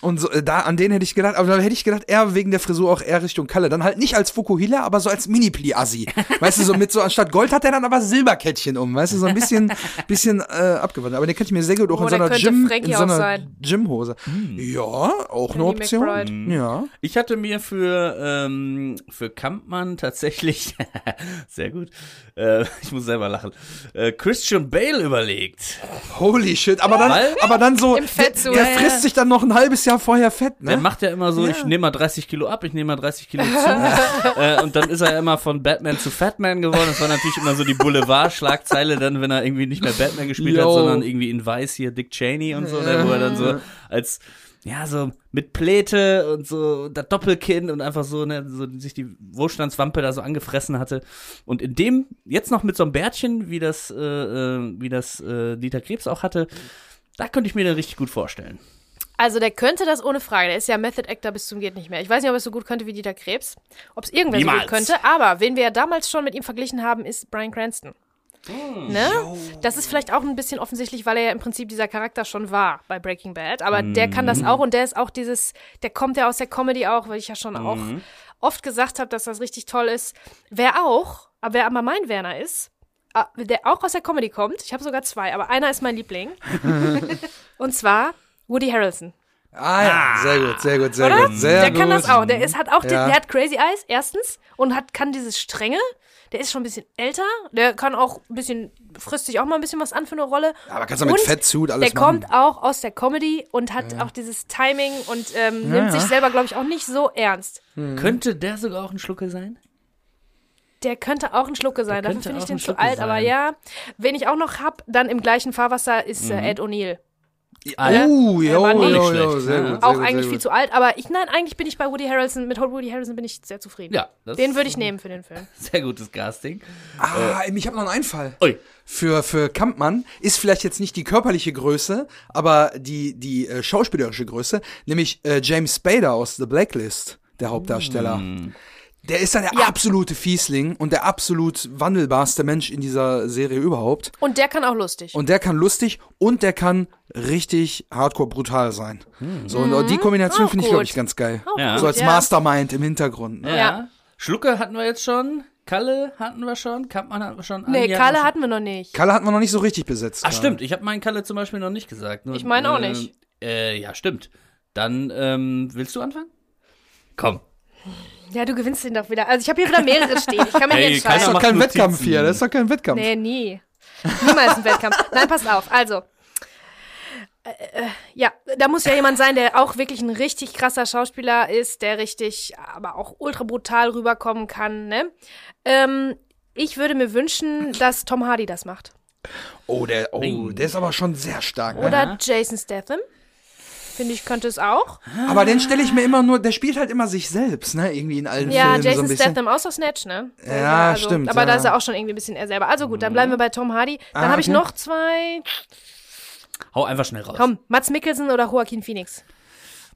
und so, äh, da an den hätte ich gedacht, aber da hätte ich gedacht, er wegen der Frisur auch eher Richtung Kalle. Dann halt nicht als Fukuhila, aber so als Mini-Pli-Assi. weißt du, so mit so anstatt Gold hat er dann aber Silberkettchen um, weißt du, so ein bisschen, bisschen äh, abgewandelt. Aber den könnte ich mir sehr gut auch Oh, in so einer Gym, Frankie in so einer. Gymhose. Hm. Ja, auch eine Option. McBride. Ja. Ich hatte mir für, ähm, für Kampmann tatsächlich, sehr gut, äh, ich muss selber lachen, äh, Christian Bale überlegt. Holy shit, aber dann, aber dann so, der, der frisst sich dann noch ein halbes Jahr vorher fett, Der ne? macht ja immer so, ich nehme mal 30 Kilo ab, ich nehme mal 30 Kilo zu. äh, und dann ist er immer von Batman zu Fatman geworden. Das war natürlich immer so die Boulevard-Schlagzeile dann, wenn er irgendwie nicht mehr Batman gespielt hat, Yo. sondern irgendwie in Weiß hier Dick Cheney und so, ne, wo er dann so als ja, so mit Pläte und so das Doppelkinn und einfach so, ne, so sich die Wohlstandswampe da so angefressen hatte. Und in dem, jetzt noch mit so einem Bärtchen, wie das, äh, äh, wie das äh, Dieter Krebs auch hatte, da könnte ich mir den richtig gut vorstellen. Also der könnte das ohne Frage. Der ist ja Method Actor bis zum geht nicht mehr. Ich weiß nicht, ob er es so gut könnte wie Dieter Krebs. Ob es irgendwer so Niemals. gut könnte. Aber wen wir ja damals schon mit ihm verglichen haben, ist Brian Cranston. Ne? Das ist vielleicht auch ein bisschen offensichtlich, weil er ja im Prinzip dieser Charakter schon war bei Breaking Bad. Aber der kann das auch und der ist auch dieses, der kommt ja aus der Comedy auch, weil ich ja schon auch oft gesagt habe, dass das richtig toll ist. Wer auch, aber wer aber mein Werner ist, ah, der auch aus der Comedy kommt, ich habe sogar zwei, aber einer ist mein Liebling. und zwar Woody Harrelson. Ah ja, sehr gut, sehr gut, sehr Oder? gut. Sehr der gut. kann das auch. Der ist, hat auch, den, Ja. der hat Crazy Eyes, erstens, und hat, kann dieses Strenge. Der ist schon ein bisschen älter. Der kann auch ein bisschen, frisst sich auch mal ein bisschen was an für eine Rolle. Aber kannst du mit Und Fettsuit alles Der machen. kommt auch aus der Comedy und hat auch dieses Timing und ähm, nimmt ja. sich selber, glaube ich, auch nicht so ernst. Könnte der sogar auch ein Schlucke sein? Der könnte auch ein Schlucke sein. Dafür finde ich den zu alt. Aber sein. ja, wen ich auch noch hab, dann im gleichen Fahrwasser ist äh, Ed O'Neill. Ah, Oh, Der jo, war jo, nicht jo, sehr ne? gut. Sehr Auch gut, eigentlich sehr viel zu alt. Aber ich, nein, eigentlich bin ich bei Woody Harrelson. Mit Woody Harrelson bin ich sehr zufrieden. Ja, das Den würde ich nehmen für den Film. Sehr gutes Casting. Ah, ich habe noch einen Einfall. Ui. Für, für Kampmann ist vielleicht jetzt nicht die körperliche Größe, aber die, die äh, schauspielerische Größe, nämlich äh, James Spader aus The Blacklist, der Hauptdarsteller. Der ist dann der Ja. absolute Fiesling und der absolut wandelbarste Mensch in dieser Serie überhaupt. Und der kann auch lustig. Und der kann lustig und der kann richtig hardcore brutal sein. So, und die Kombination Auch finde ich, glaube ich, ganz geil. Auch Ja. So als ja. Mastermind im Hintergrund. Ne? Ja. Ja. Schlucke hatten wir jetzt schon. Kalle hatten wir schon. Kampmann hatten wir schon. Nee, Andi Kalle wir hatten wir noch nicht. Kalle hatten wir noch nicht so richtig besetzt. Ach stimmt, ich habe meinen Kalle zum Beispiel noch nicht gesagt. Nur, Ich meine auch äh, nicht. Äh, ja, stimmt. Dann ähm, willst du anfangen? Komm. Ja, du gewinnst den doch wieder. Also ich habe hier wieder mehrere stehen. Ich kann mir Hey, nicht Das ist entscheiden. doch kein. Wettkampf hier, das ist doch kein Wettkampf. Nee, nie. Niemals ein Wettkampf. Nein, passt auf. Also, äh, äh, ja, da muss ja jemand sein, der auch wirklich ein richtig krasser Schauspieler ist, der richtig, aber auch ultra brutal rüberkommen kann, ne? Ähm, ich würde mir wünschen, dass Tom Hardy das macht. Oh, der, oh, der ist aber schon sehr stark. Ne? Oder Jason Statham. Finde ich, könnte es auch. Aber den stelle ich mir immer nur, der spielt halt immer sich selbst, ne? Irgendwie in allen Ja, Filmen so ein Jason bisschen. Statham außer Snatch, ne? Ja, Also, stimmt, Aber ja. da ist er auch schon irgendwie ein bisschen er selber. Also gut, dann bleiben wir bei Tom Hardy. Dann Ah, habe ich okay. noch zwei. Hau einfach schnell raus. Komm, Mats Mikkelsen oder Joaquin Phoenix.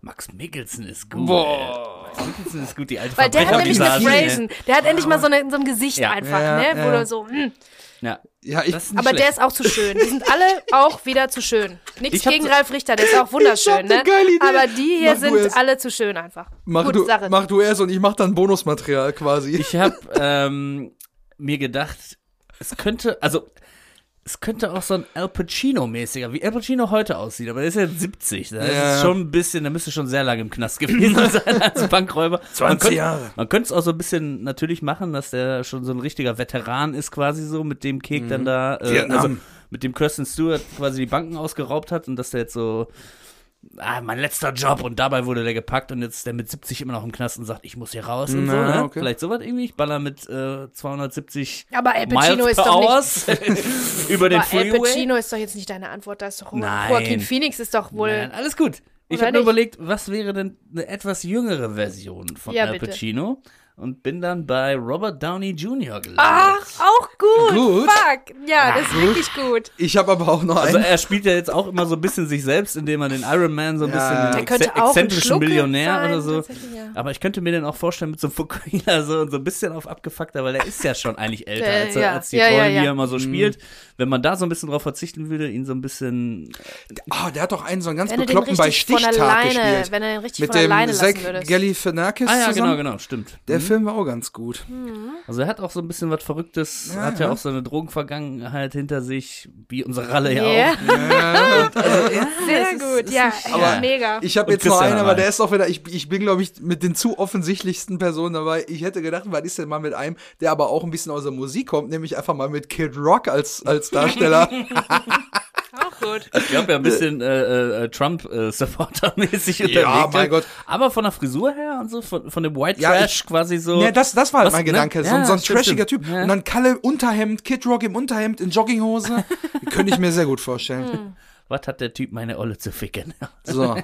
Max Mikkelsen ist gut. Boah. Max Mikkelsen ist gut, die alte Weil der hat nämlich eine Phrasen. Der hat endlich mal so, eine, so ein Gesicht Ja. einfach, Ja, ne? Wo ja. du so, hm. Ja. Ja, ich, Das ist nicht Aber der schlecht. ist auch zu schön. Die sind alle auch wieder zu schön. Nichts Ich hab gegen so- Ralf Richter, der ist auch wunderschön, hab eine ne? geile Idee. Aber die hier Mach sind alle zu schön einfach. mach, Gute du, Sache. mach du erst und ich mach dann Bonusmaterial quasi. Ich habe ähm, mir gedacht, es könnte, also es könnte auch so ein Al Pacino-mäßiger, wie Al Pacino heute aussieht, aber der ist ja 70. Da Ja. ist schon ein bisschen, der müsste schon sehr lange im Knast gewesen sein als Bankräuber. 20 man könnte, Jahre. Man könnte es auch so ein bisschen natürlich machen, dass der schon so ein richtiger Veteran ist, quasi so, mit dem Kek dann da, äh, also mit dem Kirsten Stewart quasi die Banken ausgeraubt hat und dass der jetzt so ah, mein letzter Job und dabei wurde der gepackt und jetzt ist der mit 70 immer noch im Knast und sagt, ich muss hier raus und so, Na, ne? okay. Vielleicht sowas irgendwie. Ich baller mit äh, 270 Aber Al Pacino Miles ist per doch nicht. Hours über den Aber Al Freeway. Pacino ist doch jetzt nicht deine Antwort. Da ist doch Nein. Joaquin Phoenix ist doch wohl. Nein, alles gut. Ich habe nur nicht? überlegt, was wäre denn eine etwas jüngere Version von Ja, Al bitte. Und bin dann bei Robert Downey Jr. gelandet. Ach, auch gut. Gut. Fuck. Ja, das ist wirklich gut. Ich habe aber auch noch Also einen. er spielt ja jetzt auch immer so ein bisschen sich selbst, indem er den Iron Man so ein Ja. bisschen Der könnte ex auch ein exzentrischen Millionär sein, oder so. ja. Aber ich könnte mir den auch vorstellen mit so einem Fukuhila so und so ein bisschen auf abgefuckter, weil der ist ja schon eigentlich älter Äh, als, ja. als die Rollen, ja. die er immer so spielt. Wenn man da so ein bisschen drauf verzichten würde, ihn so ein bisschen Ah, der hat doch einen so einen ganz bekloppten bei Stichtag alleine, gespielt. wenn er den richtig Mit von dem alleine lassen Zach würdest. Galifianakis Ah ja, zusammen. genau, genau, stimmt. Der Film war auch ganz gut. Also er hat auch so ein bisschen was Verrücktes, Ja, hat ja ja. auch so eine Drogenvergangenheit hinter sich, wie unsere Ralle ja Ja. auch. Sehr gut, ja, ja, mega. Ich habe Und jetzt noch einen, aber der ist auch wieder, ich, ich bin, glaube ich, mit den zu offensichtlichsten Personen dabei. Ich hätte gedacht, was ist denn mal mit einem, der aber auch ein bisschen aus der Musik kommt, nämlich einfach mal mit Kid Rock als, als Darsteller. auch gut. Ich glaube ja ein bisschen äh, äh, Trump-Supporter-mäßig unterwegs. Ja, mein Gott. Aber von der Frisur her und so, von, von dem White Ja, Trash quasi so. Ja, das, das war halt Was, mein ne? Gedanke. So, Ja, so ein stimmt, trashiger stimmt. Typ. Ja. Und dann Kalle Unterhemd, Kid Rock im Unterhemd, in Jogginghose. Könnte ich mir sehr gut vorstellen. Was hat der Typ meine Olle zu ficken? So.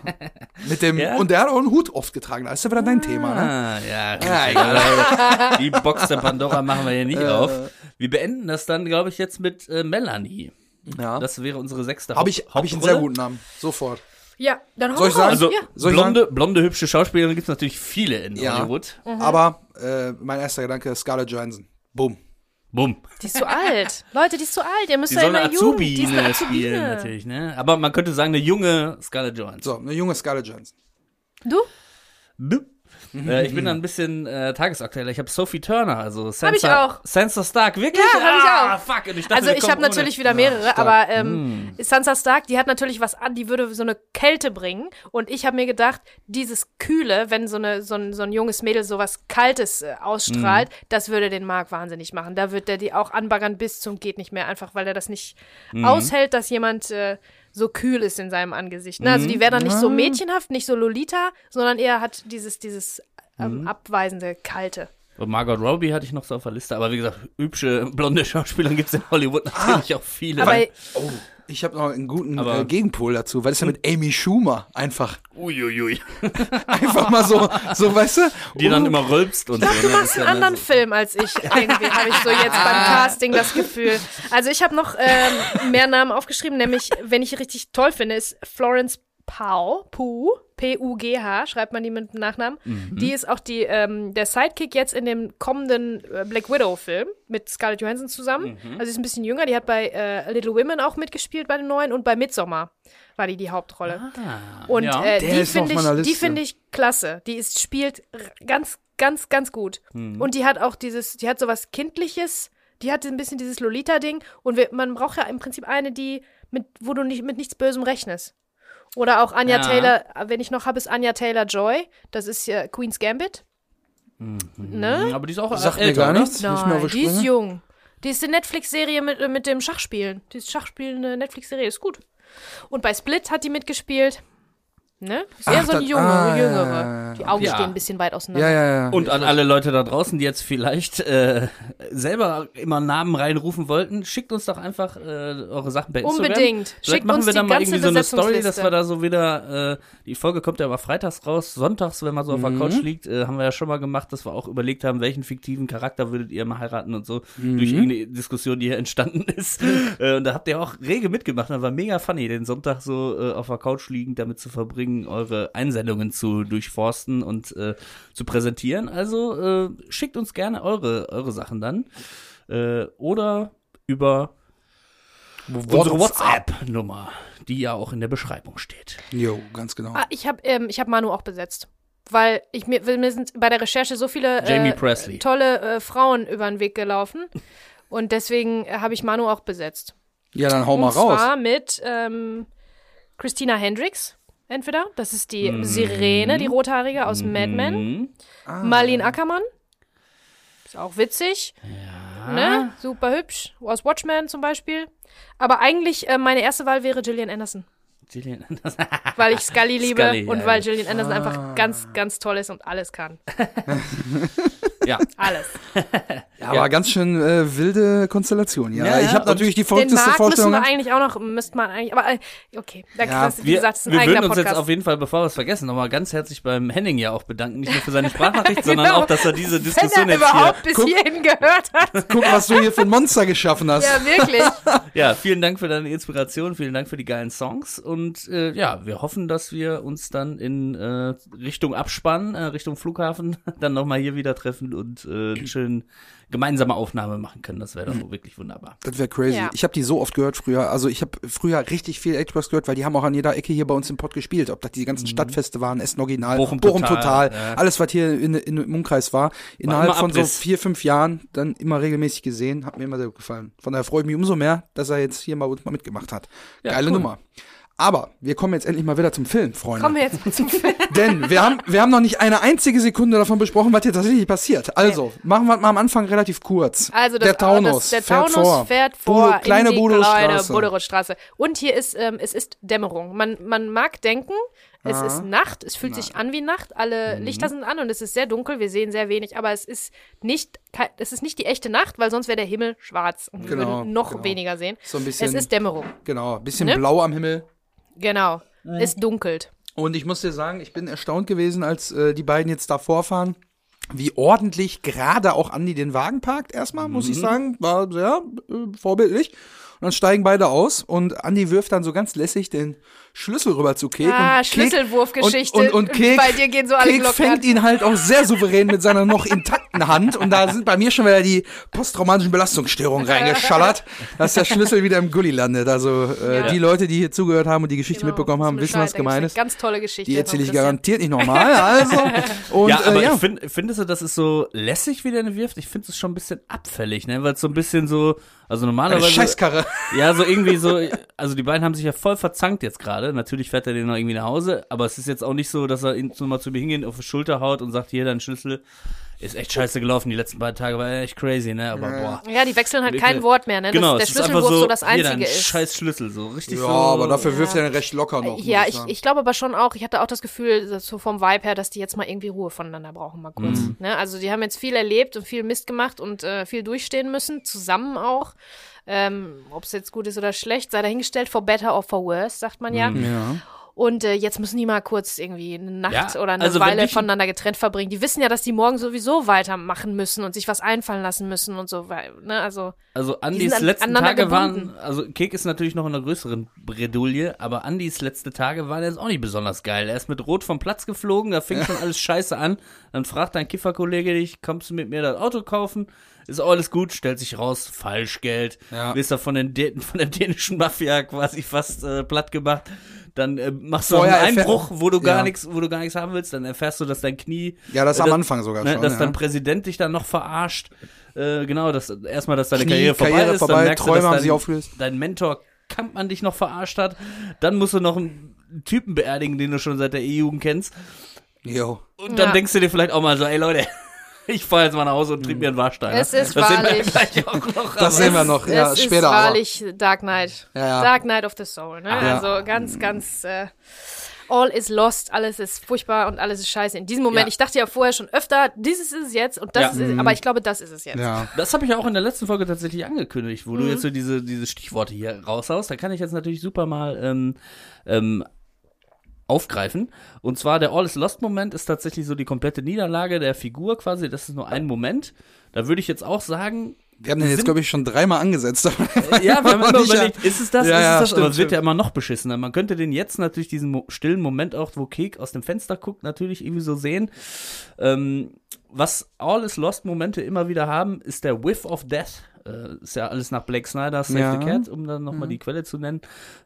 Mit dem, Ja? und der hat auch einen Hut oft getragen. Da ist ja wieder dein Thema, ne? Ah, ja, Ja, egal. Die Box der Pandora machen wir hier nicht Äh. auf. Wir beenden das dann, glaube ich, jetzt mit äh, Melanie. Ja. Das wäre unsere sechste Habe ich, hab ich einen sehr guten Namen. Sofort. Ja, dann hau Soll ich raus. sagen? Also ja. Soll ich blonde, blonde, hübsche Schauspielerin gibt es natürlich viele in Ja. Hollywood. Aber äh, mein erster Gedanke ist Scarlett Johansson. Boom. Bumm. Die ist zu alt. Leute, die ist zu alt. Ihr müsst Die ja soll eine immer jung. Die ist eine Azubine spielen, Azubine. natürlich, ne? Aber man könnte sagen, eine junge Scarlett Johansson. So, eine junge Scarlett Johansson. Du? Bup. Äh, ich bin da ein bisschen äh, tagesaktueller. Ich habe Sophie Turner, also Sansa, ich auch. Sansa Stark, wirklich? Ja, hab ich ah, auch. fuck. Ich dachte, Also ich habe natürlich wieder mehrere, stark. aber ähm, Hm. Sansa Stark, die hat natürlich was an, die würde so eine Kälte bringen. Und ich habe mir gedacht, dieses Kühle, wenn so, eine, so, ein, so ein junges Mädel sowas Kaltes äh, ausstrahlt, Hm. das würde den Mark wahnsinnig machen. Da wird der die auch anbaggern bis zum geht nicht mehr, einfach weil er das nicht Hm. aushält, dass jemand äh, so kühl ist in seinem Angesicht. Ne? Also die wäre dann nicht so mädchenhaft, nicht so Lolita, sondern eher hat dieses, dieses Hm. ähm, abweisende Kalte. Und Margot Robbie hatte ich noch so auf der Liste, aber wie gesagt, hübsche blonde Schauspielerin gibt es in Hollywood natürlich auch viele. Aber Oh, ich habe noch einen guten äh, Gegenpol dazu. Was ist denn mit Amy Schumer? Einfach, Uiuiui. einfach mal so, so, weißt du? Die dann Oh, immer rülpst und so. Du ne? machst einen anderen so- Film als ich. Irgendwie habe ich so jetzt beim Casting das Gefühl. Also ich habe noch ähm, mehr Namen aufgeschrieben, nämlich, wenn ich richtig toll finde, ist Florence Pugh, Pugh, P-U-G-H, schreibt man die mit dem Nachnamen. Die ist auch die, ähm, der Sidekick jetzt in dem kommenden äh, Black Widow-Film mit Scarlett Johansson zusammen. Also sie ist ein bisschen jünger, die hat bei äh, Little Women auch mitgespielt bei den neuen und bei Midsommar war die die Hauptrolle. Ah, Und ja. äh, die finde ich, die finde ich klasse. Die ist, spielt ganz, ganz, ganz gut. Mhm. Und die hat auch dieses, die hat sowas Kindliches, die hat ein bisschen dieses Lolita-Ding. Und wir, man braucht ja im Prinzip eine, die, mit, wo du nicht mit nichts Bösem rechnest. Oder auch Anja Ja. Taylor, wenn ich noch habe, ist Anja Taylor Joy. Das ist ja Queen's Gambit. Ne? Aber die ist auch Sagt älter, mir gar nichts. Nicht Nein, die die ist jung. Die ist die Netflix-Serie mit, äh, mit dem Schachspielen. Die Schachspielende Netflix-Serie ist gut. Und bei Split hat die mitgespielt. Ne? Ist eher Ach, so eine junge, ah, jüngere. Die Augen Ja. stehen ein bisschen weit auseinander. Ja, ja, ja. Und an alle Leute da draußen, die jetzt vielleicht äh, selber immer Namen reinrufen wollten, schickt uns doch einfach äh, eure Sachen per Instagram. Unbedingt. Vielleicht Schickt machen uns wir dann mal irgendwie so eine Story, dass wir da so wieder, äh, die Folge kommt ja aber freitags raus, sonntags, wenn man so auf der Couch liegt, äh, haben wir ja schon mal gemacht, dass wir auch überlegt haben, welchen fiktiven Charakter würdet ihr mal heiraten und so, durch irgendeine Diskussion, die hier entstanden ist. äh, und da habt ihr auch rege mitgemacht, das war mega funny, den Sonntag so äh, auf der Couch liegend damit zu verbringen, eure Einsendungen zu durchforsten und äh, zu präsentieren. Also äh, schickt uns gerne eure, eure Sachen dann. Äh, oder über unsere WhatsApp-Nummer, die ja auch in der Beschreibung steht. Jo, ganz genau. Ah, ich habe ähm, ich hab Manu auch besetzt. Weil ich mir, mir sind bei der Recherche so viele Jamie äh, tolle äh, Frauen über den Weg gelaufen. Und deswegen äh, habe ich Manu auch besetzt. Ja, dann hau Und mal raus. zwar mit ähm, Christina Hendricks, entweder. Das ist die Mhm. Sirene, die Rothaarige aus Mad Men. Mhm. Ah. Marlene Ackermann. Ist auch witzig. Ne? Super hübsch. Aus Watchmen zum Beispiel. Aber eigentlich, äh, meine erste Wahl wäre Gillian Anderson. Gillian Weil ich Scully liebe Scully, und ja, weil ja. Gillian Anderson Ah. einfach ganz, ganz toll ist und alles kann. ja. Alles. Ja, aber ganz schön äh, wilde Konstellation. Ja, Ja, ich ja, habe natürlich die Den verrückteste müssen Vorstellung. wir eigentlich auch noch, müsste man eigentlich, aber äh, okay. Da, Ja, das, wie Wir, gesagt, das ist ein wir würden uns Podcast. jetzt auf jeden Fall, bevor wir es vergessen, nochmal ganz herzlich beim Henning ja auch bedanken. Nicht nur für seine Sprachnachricht, sondern Genau. auch, dass er diese Wenn Diskussion er jetzt hier. überhaupt bis Guck. hierhin gehört hat. Guck, was du hier für ein Monster geschaffen hast. Ja, wirklich. Ja, vielen Dank für deine Inspiration, vielen Dank für die geilen Songs und äh, ja, wir hoffen, dass wir uns dann in äh, Richtung Abspann, äh, Richtung Flughafen, dann nochmal hier wieder treffen und äh, eine schön gemeinsame Aufnahme machen können. Das wäre doch wirklich wunderbar. Das wäre crazy. Ja. Ich habe die so oft gehört früher. Also ich habe früher richtig viel Xbox gehört, weil die haben auch an jeder Ecke hier bei uns im Pod gespielt. Ob das die ganzen Stadtfeste waren, Essen Original, Bochum Bochum Total, Total, ja. alles was hier in, in, im Umkreis war. Innerhalb immer von so vier, fünf Jahren dann immer regelmäßig gesehen. Hat mir immer sehr gut gefallen. Von daher freue ich mich umso mehr, dass er jetzt hier mal, mal mitgemacht hat. Ja, Geile cool. Nummer. Aber wir kommen jetzt endlich mal wieder zum Film, Freunde. Kommen wir jetzt mal zum Film. Denn wir haben, wir haben noch nicht eine einzige Sekunde davon besprochen, was hier tatsächlich passiert. Also, machen wir mal am Anfang relativ kurz. Also das, der Taunus, das, der fährt Taunus vor. fährt vor Budo, kleine. Buderusstraße. Und hier ist, ähm, es ist Dämmerung. Man, man mag denken, es ist Nacht, es fühlt sich an wie Nacht, Mhm. alle Lichter sind an und es ist sehr dunkel, wir sehen sehr wenig, aber es ist nicht, es ist nicht die echte Nacht, weil sonst wäre der Himmel schwarz und wir Genau, würden noch genau. weniger sehen. So ein bisschen, es ist Dämmerung, genau, ein bisschen Ne? blau am Himmel. Genau. Mhm. Es dunkelt. Und ich muss dir sagen, ich bin erstaunt gewesen, als äh, die beiden jetzt da vorfahren, wie ordentlich gerade auch Andi den Wagen parkt. Erstmal, muss Mhm. ich sagen, war sehr äh, vorbildlich. Und dann steigen beide aus und Andi wirft dann so ganz lässig den Schlüssel rüber zu Kek. Ah, Schlüsselwurfgeschichte. Und, und, und Kek, Bei dir gehen so alle Kek Glocken fängt ihn halt auch sehr souverän mit seiner noch intakten Hand. Und da sind bei mir schon wieder die posttraumatischen Belastungsstörungen reingeschallert, dass der Schlüssel wieder im Gully landet. Also äh, Ja. die Leute, die hier zugehört haben und die Geschichte Genau, mitbekommen haben, wissen, was gemeint ist. eine Ganz tolle Geschichte. Die erzähle ich garantiert nicht nochmal. Also, und ja, aber äh, ja. find, findest du, das ist so lässig, wie der ihn wirft? Ich finde es schon ein bisschen abfällig, ne? Weil es so ein bisschen so, also eine normalerweise. Scheißkarre. Ja, so irgendwie so, also die beiden haben sich ja voll verzankt jetzt gerade. Natürlich fährt er den noch irgendwie nach Hause, aber es ist jetzt auch nicht so, dass er ihn so mal zu mir hingeht, auf die Schulter haut und sagt, hier, dein Schlüssel ist echt scheiße gelaufen. Die letzten beiden Tage war echt crazy, ne? Aber boah. Ja, die wechseln halt kein Wort mehr, ne? Genau, dass es der Schlüsselwurf so, das hier, Einzige dein ist. scheiß Schlüssel, so richtig Ja, so. aber dafür wirft er den recht locker noch. Ja, ich, sagen. ich glaube aber schon auch, ich hatte auch das Gefühl, so vom Vibe her, dass die jetzt mal irgendwie Ruhe voneinander brauchen, mal kurz. Mhm. Ne? Also die haben jetzt viel erlebt und viel Mist gemacht und äh, viel durchstehen müssen, zusammen auch. Ähm, Ob es jetzt gut ist oder schlecht, sei dahingestellt, for better or for worse, sagt man ja. Mhm. ja. Und äh, jetzt müssen die mal kurz irgendwie eine Nacht Ja, oder eine also Weile voneinander getrennt verbringen. Die wissen ja, dass die morgen sowieso weitermachen müssen und sich was einfallen lassen müssen und so. weil- Ne? Also Also Andis sind an- letzten Tage gebunden. waren, also Kek ist natürlich noch in einer größeren Bredouille, aber Andis letzte Tage waren jetzt auch nicht besonders geil. Er ist mit Rot vom Platz geflogen, da fing schon alles scheiße an. Dann fragt dein Kifferkollege dich, kommst du mit mir das Auto kaufen? Ist alles gut, stellt sich raus, Falschgeld. Ja. Wirst da von, den von der dänischen Mafia quasi fast äh, platt gemacht. Dann äh, machst du Vorher einen Einbruch, wo du gar Ja. nichts, wo du gar nichts haben willst. Dann erfährst du, dass dein Knie ja, das äh, am Anfang sogar ne, schon. dass ja. dein Präsident dich dann noch verarscht. Äh, genau, dass erstmal, dass deine Knie, Karriere vorbei Karriere ist, vorbei, dann merkst Träume du, dass haben dein, sich aufgelöst. dein Mentor Kampmann dich noch verarscht hat. Dann musst du noch einen Typen beerdigen, den du schon seit der E-Jugend kennst. Jo. Und dann Ja. denkst du dir vielleicht auch mal so, ey Leute, ich fahr jetzt mal nach Hause und trink mir einen Warstein. Es ist das sehen wir wahrlich. auch noch. Das sehen wir noch, ja, es später ist aber. wahrlich Dark Knight. Ja, ja. Dark Knight of the Soul. Ne? Ja. Also ganz, ganz. Äh, all is lost, alles ist furchtbar und alles ist scheiße. In diesem Moment, Ja. ich dachte ja vorher schon öfter, dieses ist es jetzt und das Ja. ist es, aber ich glaube, das ist es jetzt. Ja. Das habe ich ja auch in der letzten Folge tatsächlich angekündigt, wo Mhm. du jetzt so diese, diese Stichworte hier raushaust. Da kann ich jetzt natürlich super mal ähm, ähm, aufgreifen. Und zwar der All is Lost Moment ist tatsächlich so die komplette Niederlage der Figur quasi. Das ist nur ein Moment. Da würde ich jetzt auch sagen, Wir haben den jetzt, glaube ich, schon dreimal angesetzt. ja, wir haben Aber immer überlegt, ist es das, Ja, ist es das? stimmt, Aber es wird ja immer noch beschissener. Man könnte den jetzt natürlich diesen mo stillen Moment auch, wo Kek aus dem Fenster guckt, natürlich irgendwie so sehen. Ähm, was All is Lost Momente immer wieder haben, ist der Whiff of Death. Äh, ist ja alles nach Blake Snyder, Save Ja. the Cat, um dann nochmal die Quelle zu nennen.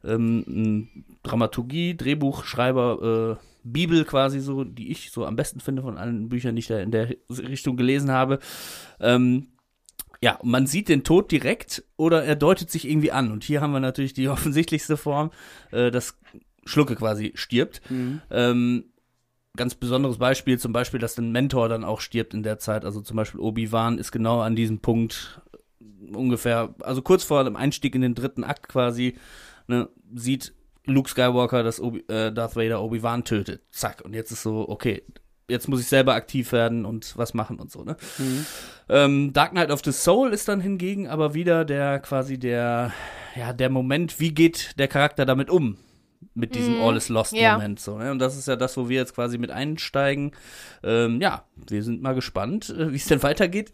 Ähm, Dramaturgie, Drehbuchschreiber, äh, Bibel quasi so, die ich so am besten finde von allen Büchern, die ich da in der Richtung gelesen habe. Ähm, ja, man sieht den Tod direkt oder er deutet sich irgendwie an. Und hier haben wir natürlich die offensichtlichste Form, äh, dass Schlucke quasi stirbt. Ähm, ganz besonderes Beispiel, zum Beispiel, dass ein Mentor dann auch stirbt in der Zeit. Also zum Beispiel Obi-Wan ist genau an diesem Punkt ungefähr, also kurz vor dem Einstieg in den dritten Akt quasi, ne, sieht Luke Skywalker, dass Obi, äh, Darth Vader Obi-Wan tötet. Zack. Und jetzt ist so, okay, jetzt muss ich selber aktiv werden und was machen und so, ne? Ähm, Dark Knight of the Soul ist dann hingegen aber wieder der quasi der, ja, der Moment, wie geht der Charakter damit um? Mit diesem All is Lost Ja. Moment, so, ne? Und das ist ja das, wo wir jetzt quasi mit einsteigen. Ähm, ja, wir sind mal gespannt, äh, wie es denn weitergeht.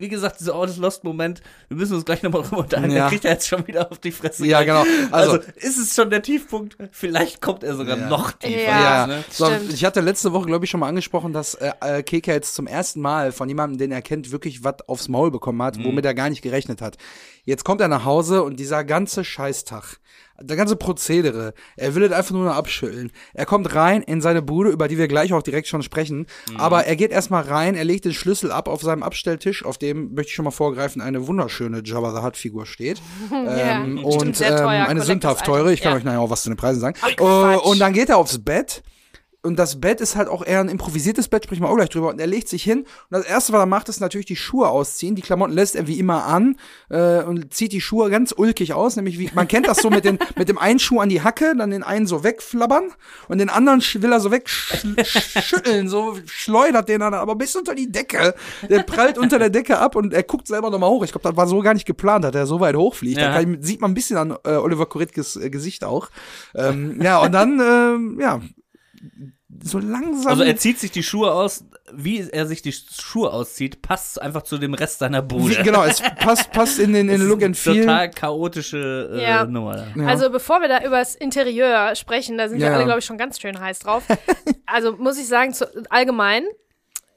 Wie gesagt, dieser All is Lost Moment, wir müssen uns gleich nochmal drüber unterhalten. Ja. Der kriegt er jetzt schon wieder auf die Fresse. Ja, genau. Also, Also- ist es schon der Tiefpunkt? Vielleicht kommt er sogar Ja. noch tiefer. Ja. ne? So, stimmt. ich hatte letzte Woche, glaube ich, schon mal angesprochen, dass äh, äh, Keke jetzt zum ersten Mal von jemandem, den er kennt, wirklich was aufs Maul bekommen hat, womit er gar nicht gerechnet hat. Jetzt kommt er nach Hause und dieser ganze Scheißtag, der ganze Prozedere, er will es einfach nur noch abschütteln. Er kommt rein in seine Bude, über die wir gleich auch direkt schon sprechen, aber er geht erstmal rein, er legt den Schlüssel ab auf seinem Abstelltisch, auf dem, möchte ich schon mal vorgreifen, eine wunderschöne Jabba the Hutt-Figur steht. Ja, Ähm, und ähm, eine sündhaft teure. Ich kann Item. euch nachher auch was zu den Preisen sagen. Ach, Äh, und dann geht er aufs Bett. Und das Bett ist halt auch eher ein improvisiertes Bett, sprechen wir auch gleich drüber. Und er legt sich hin. Und das erste, was er macht, ist natürlich die Schuhe ausziehen. Die Klamotten lässt er wie immer an äh, und zieht die Schuhe ganz ulkig aus. Nämlich wie, man kennt das so mit, den, mit dem einen Schuh an die Hacke, dann den einen so wegflabbern und den anderen will er so wegschütteln, so schleudert den dann aber bis unter die Decke. Der prallt unter der Decke ab und er guckt selber nochmal hoch. Ich glaube, das war so gar nicht geplant, dass er so weit hochfliegt. Ja. Da ich, sieht man ein bisschen an äh, Oliver Koritges äh, Gesicht auch. Ähm, ja, und dann, ähm, ja, so langsam. Also er zieht sich die Schuhe aus, wie er sich die Schuhe auszieht, passt einfach zu dem Rest seiner Bude. wie, genau, es passt, passt in den, in den Look and Feel. Total chaotische äh, Ja. Nummer. Ja. Also bevor wir da über das Interieur sprechen, da sind Ja, wir alle, glaube ich, schon ganz schön heiß drauf. also muss ich sagen, zu, allgemein,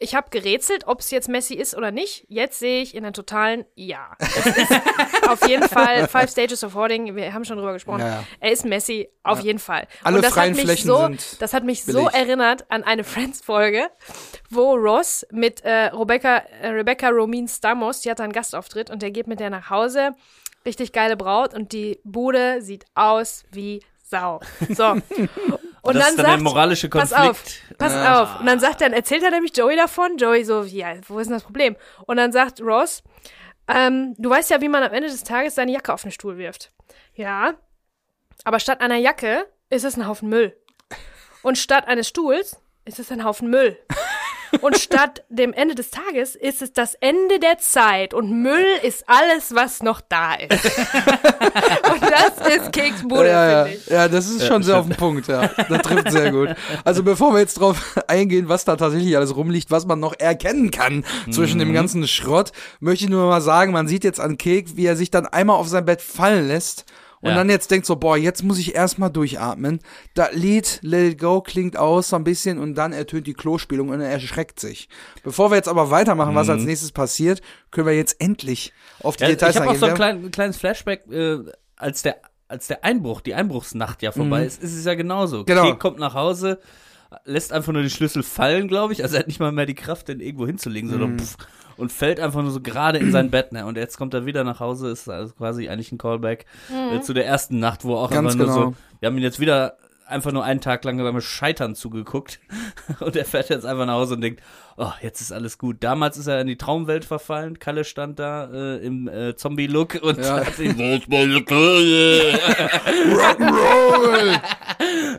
ich habe gerätselt, ob es jetzt Messi ist oder nicht. Jetzt sehe ich in der totalen Ja. Auf jeden Fall Five Stages of Hoarding, wir haben schon drüber gesprochen. Ja, ja. Er ist Messi, auf jeden Fall. Alle Und das freien hat mich Flächen so, sind Das hat mich so belegt. erinnert an eine Friends-Folge, wo Ross mit äh, Rebecca, äh, Rebecca Romin Stamos, die hat einen Gastauftritt und der geht mit der nach Hause. Richtig geile Braut und die Bude sieht aus wie Sau. So. Und das dann ist dann der sagt, moralische pass Konflikt. auf, pass auf. Und dann sagt er, erzählt er nämlich Joey davon. Joey so, ja, wo ist denn das Problem? Und dann sagt Ross, ähm, du weißt ja, wie man am Ende des Tages seine Jacke auf den Stuhl wirft. Ja, aber statt einer Jacke ist es ein Haufen Müll. Und statt eines Stuhls ist es ein Haufen Müll. Und statt dem Ende des Tages ist es das Ende der Zeit und Müll ist alles, was noch da ist. und das ist Keksbude, ja, ja, finde ich. ja, das ist schon sehr auf den Punkt, ja. Das trifft sehr gut. Also bevor wir jetzt drauf eingehen, was da tatsächlich alles rumliegt, was man noch erkennen kann zwischen dem ganzen Schrott, möchte ich nur mal sagen, man sieht jetzt an Kek, wie er sich dann einmal auf sein Bett fallen lässt und Ja. dann jetzt denkt so, boah, jetzt muss ich erstmal durchatmen. Das Lied Let It Go klingt aus so ein bisschen und dann ertönt die Klospülung und er erschreckt sich. Bevor wir jetzt aber weitermachen, was als nächstes passiert, können wir jetzt endlich auf die Ja, Details ich habe auch so ein eingehen. klein, kleines Flashback, äh, als der als der Einbruch, die Einbruchsnacht ja vorbei ist, ist es ja genauso. Mhm. Genau. Kek kommt nach Hause, lässt einfach nur den Schlüssel fallen, glaube ich. Also er hat nicht mal mehr die Kraft, den irgendwo hinzulegen, Mhm. sondern pff, und fällt einfach nur so gerade in sein Bett. Ne? Und jetzt kommt er wieder nach Hause, ist also quasi eigentlich ein Callback äh, zu der ersten Nacht, wo auch Ganz einfach nur genau. so, wir haben ihn jetzt wieder einfach nur einen Tag lang beim Scheitern zugeguckt. Und er fährt jetzt einfach nach Hause und denkt, oh, jetzt ist alles gut. Damals ist er in die Traumwelt verfallen. Kalle stand da äh, im äh, Zombie-Look und Ja. hat ihn? Rock'n'Roll!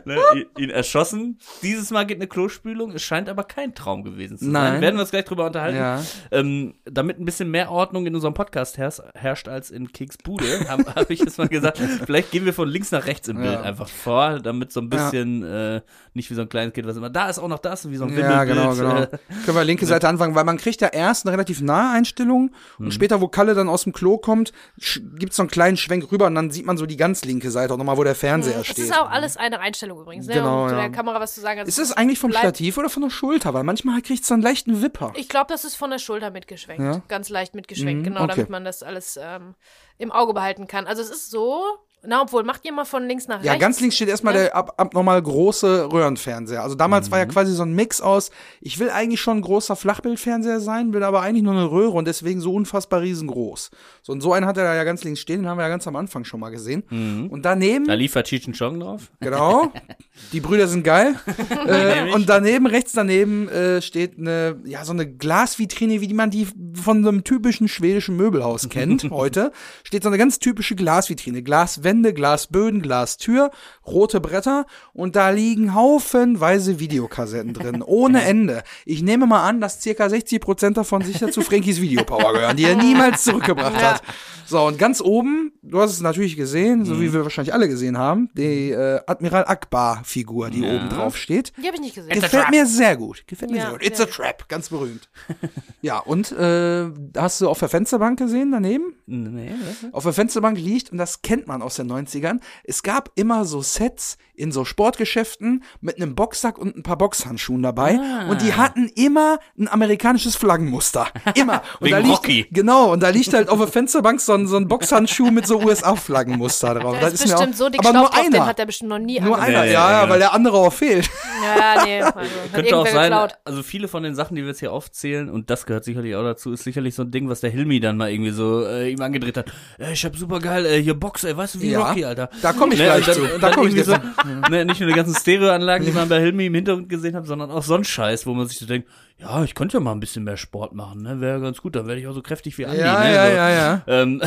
ne, ihn- ihn erschossen. Dieses Mal geht eine Klospülung. Es scheint aber kein Traum gewesen zu Nein. sein. Werden wir uns gleich drüber unterhalten. Ja. Ähm, damit ein bisschen mehr Ordnung in unserem Podcast herrscht, als in Keks Bude, habe hab ich jetzt mal gesagt. Vielleicht gehen wir von links nach rechts im Bild Ja. einfach vor, damit so ein bisschen äh, nicht wie so ein kleines Kind, was immer da ist auch noch das, wie so ein Ja, Wimmelbild. genau, genau. Äh, Können wir linke Seite anfangen, weil man kriegt ja erst eine relativ nahe Einstellung Mhm. und später, wo Kalle dann aus dem Klo kommt, sch- gibt's so einen kleinen Schwenk rüber und dann sieht man so die ganz linke Seite auch nochmal, wo der Fernseher Es steht. ist auch alles eine Einstellung übrigens, ne? Genau, um zu ja. der Kamera was zu sagen. Also Ist es eigentlich vom Stativ oder von der Schulter? Weil manchmal kriegt's so einen leichten Wipper. Ich glaube, das ist von der Schulter mitgeschwenkt. Ja? Ganz leicht mitgeschwenkt, Mhm, genau, okay. damit man das alles ähm, im Auge behalten kann. Also es ist so, na, obwohl, macht ihr mal von links nach rechts. Ja, ganz links steht erstmal Ja. der ab, abnormal große Röhrenfernseher. Also damals war ja quasi so ein Mix aus, ich will eigentlich schon ein großer Flachbildfernseher sein, will aber eigentlich nur eine Röhre und deswegen so unfassbar riesengroß. So und so einen hat er da ja ganz links stehen, den haben wir ja ganz am Anfang schon mal gesehen. Und daneben da liefert Cheech and Chong drauf. Genau. Die Brüder sind geil. äh, und daneben, rechts daneben, äh, steht eine, ja, so eine Glasvitrine, wie die man die von so einem typischen schwedischen Möbelhaus kennt heute. Steht so eine ganz typische Glasvitrine. Glaswände, Glasböden, Glastür, rote Bretter und da liegen haufenweise Videokassetten drin. Ohne Ende. Ich nehme mal an, dass circa 60 Prozent davon sicher zu Frankies Videopower gehören, die er niemals zurückgebracht hat. So, und ganz oben, du hast es natürlich gesehen, so wie wir wahrscheinlich alle gesehen haben, die äh, Admiral Akbar-Figur, die oben drauf steht. Die habe ich nicht gesehen. Gefällt mir sehr gut. Gefällt mir Ja, sehr gut. It's a trap, ganz berühmt. ja, und äh, hast du auf der Fensterbank gesehen daneben? Nee, was? Auf der Fensterbank liegt, und das kennt man aus den 90ern, es gab immer so Sets in so Sportgeschäften mit einem Boxsack und ein paar Boxhandschuhen dabei. Ah. Und die hatten immer ein amerikanisches Flaggenmuster. Immer. Und Wegen da liegt, Rocky. Genau, und da liegt halt auf der Fensterbank so ein, so ein Boxhandschuh mit so USA-Flaggenmuster drauf. Da ist mir bestimmt auch, so dick aber nur drauf, den einer. hat er bestimmt noch nie Nur angesehen. einer, Ja, ja, ja, ja, weil der andere auch fehlt. Ja, nee, also, Könnte auch sein, geklaut. also viele von den Sachen, die wir jetzt hier aufzählen, und das gehört sicherlich auch dazu, ist sicherlich so ein Ding, was der Hilmi dann mal irgendwie so äh, ihm angedreht hat. Ey, ich hab super geil, äh, hier Box, ey, weißt du, wie Ja, Rocky, Alter. da komm ich Ne, gleich dann, zu. Da dann komm ich so, ne, Nicht nur die ganzen Stereoanlagen, die man bei Hilmi im Hintergrund gesehen hat, sondern auch sonst Scheiß, wo man sich so denkt, ja, ich könnte ja mal ein bisschen mehr Sport machen, ne, wäre ganz gut, dann werde ich auch so kräftig wie Andi, Ja, ne, ja, so. ja, ja. Ähm,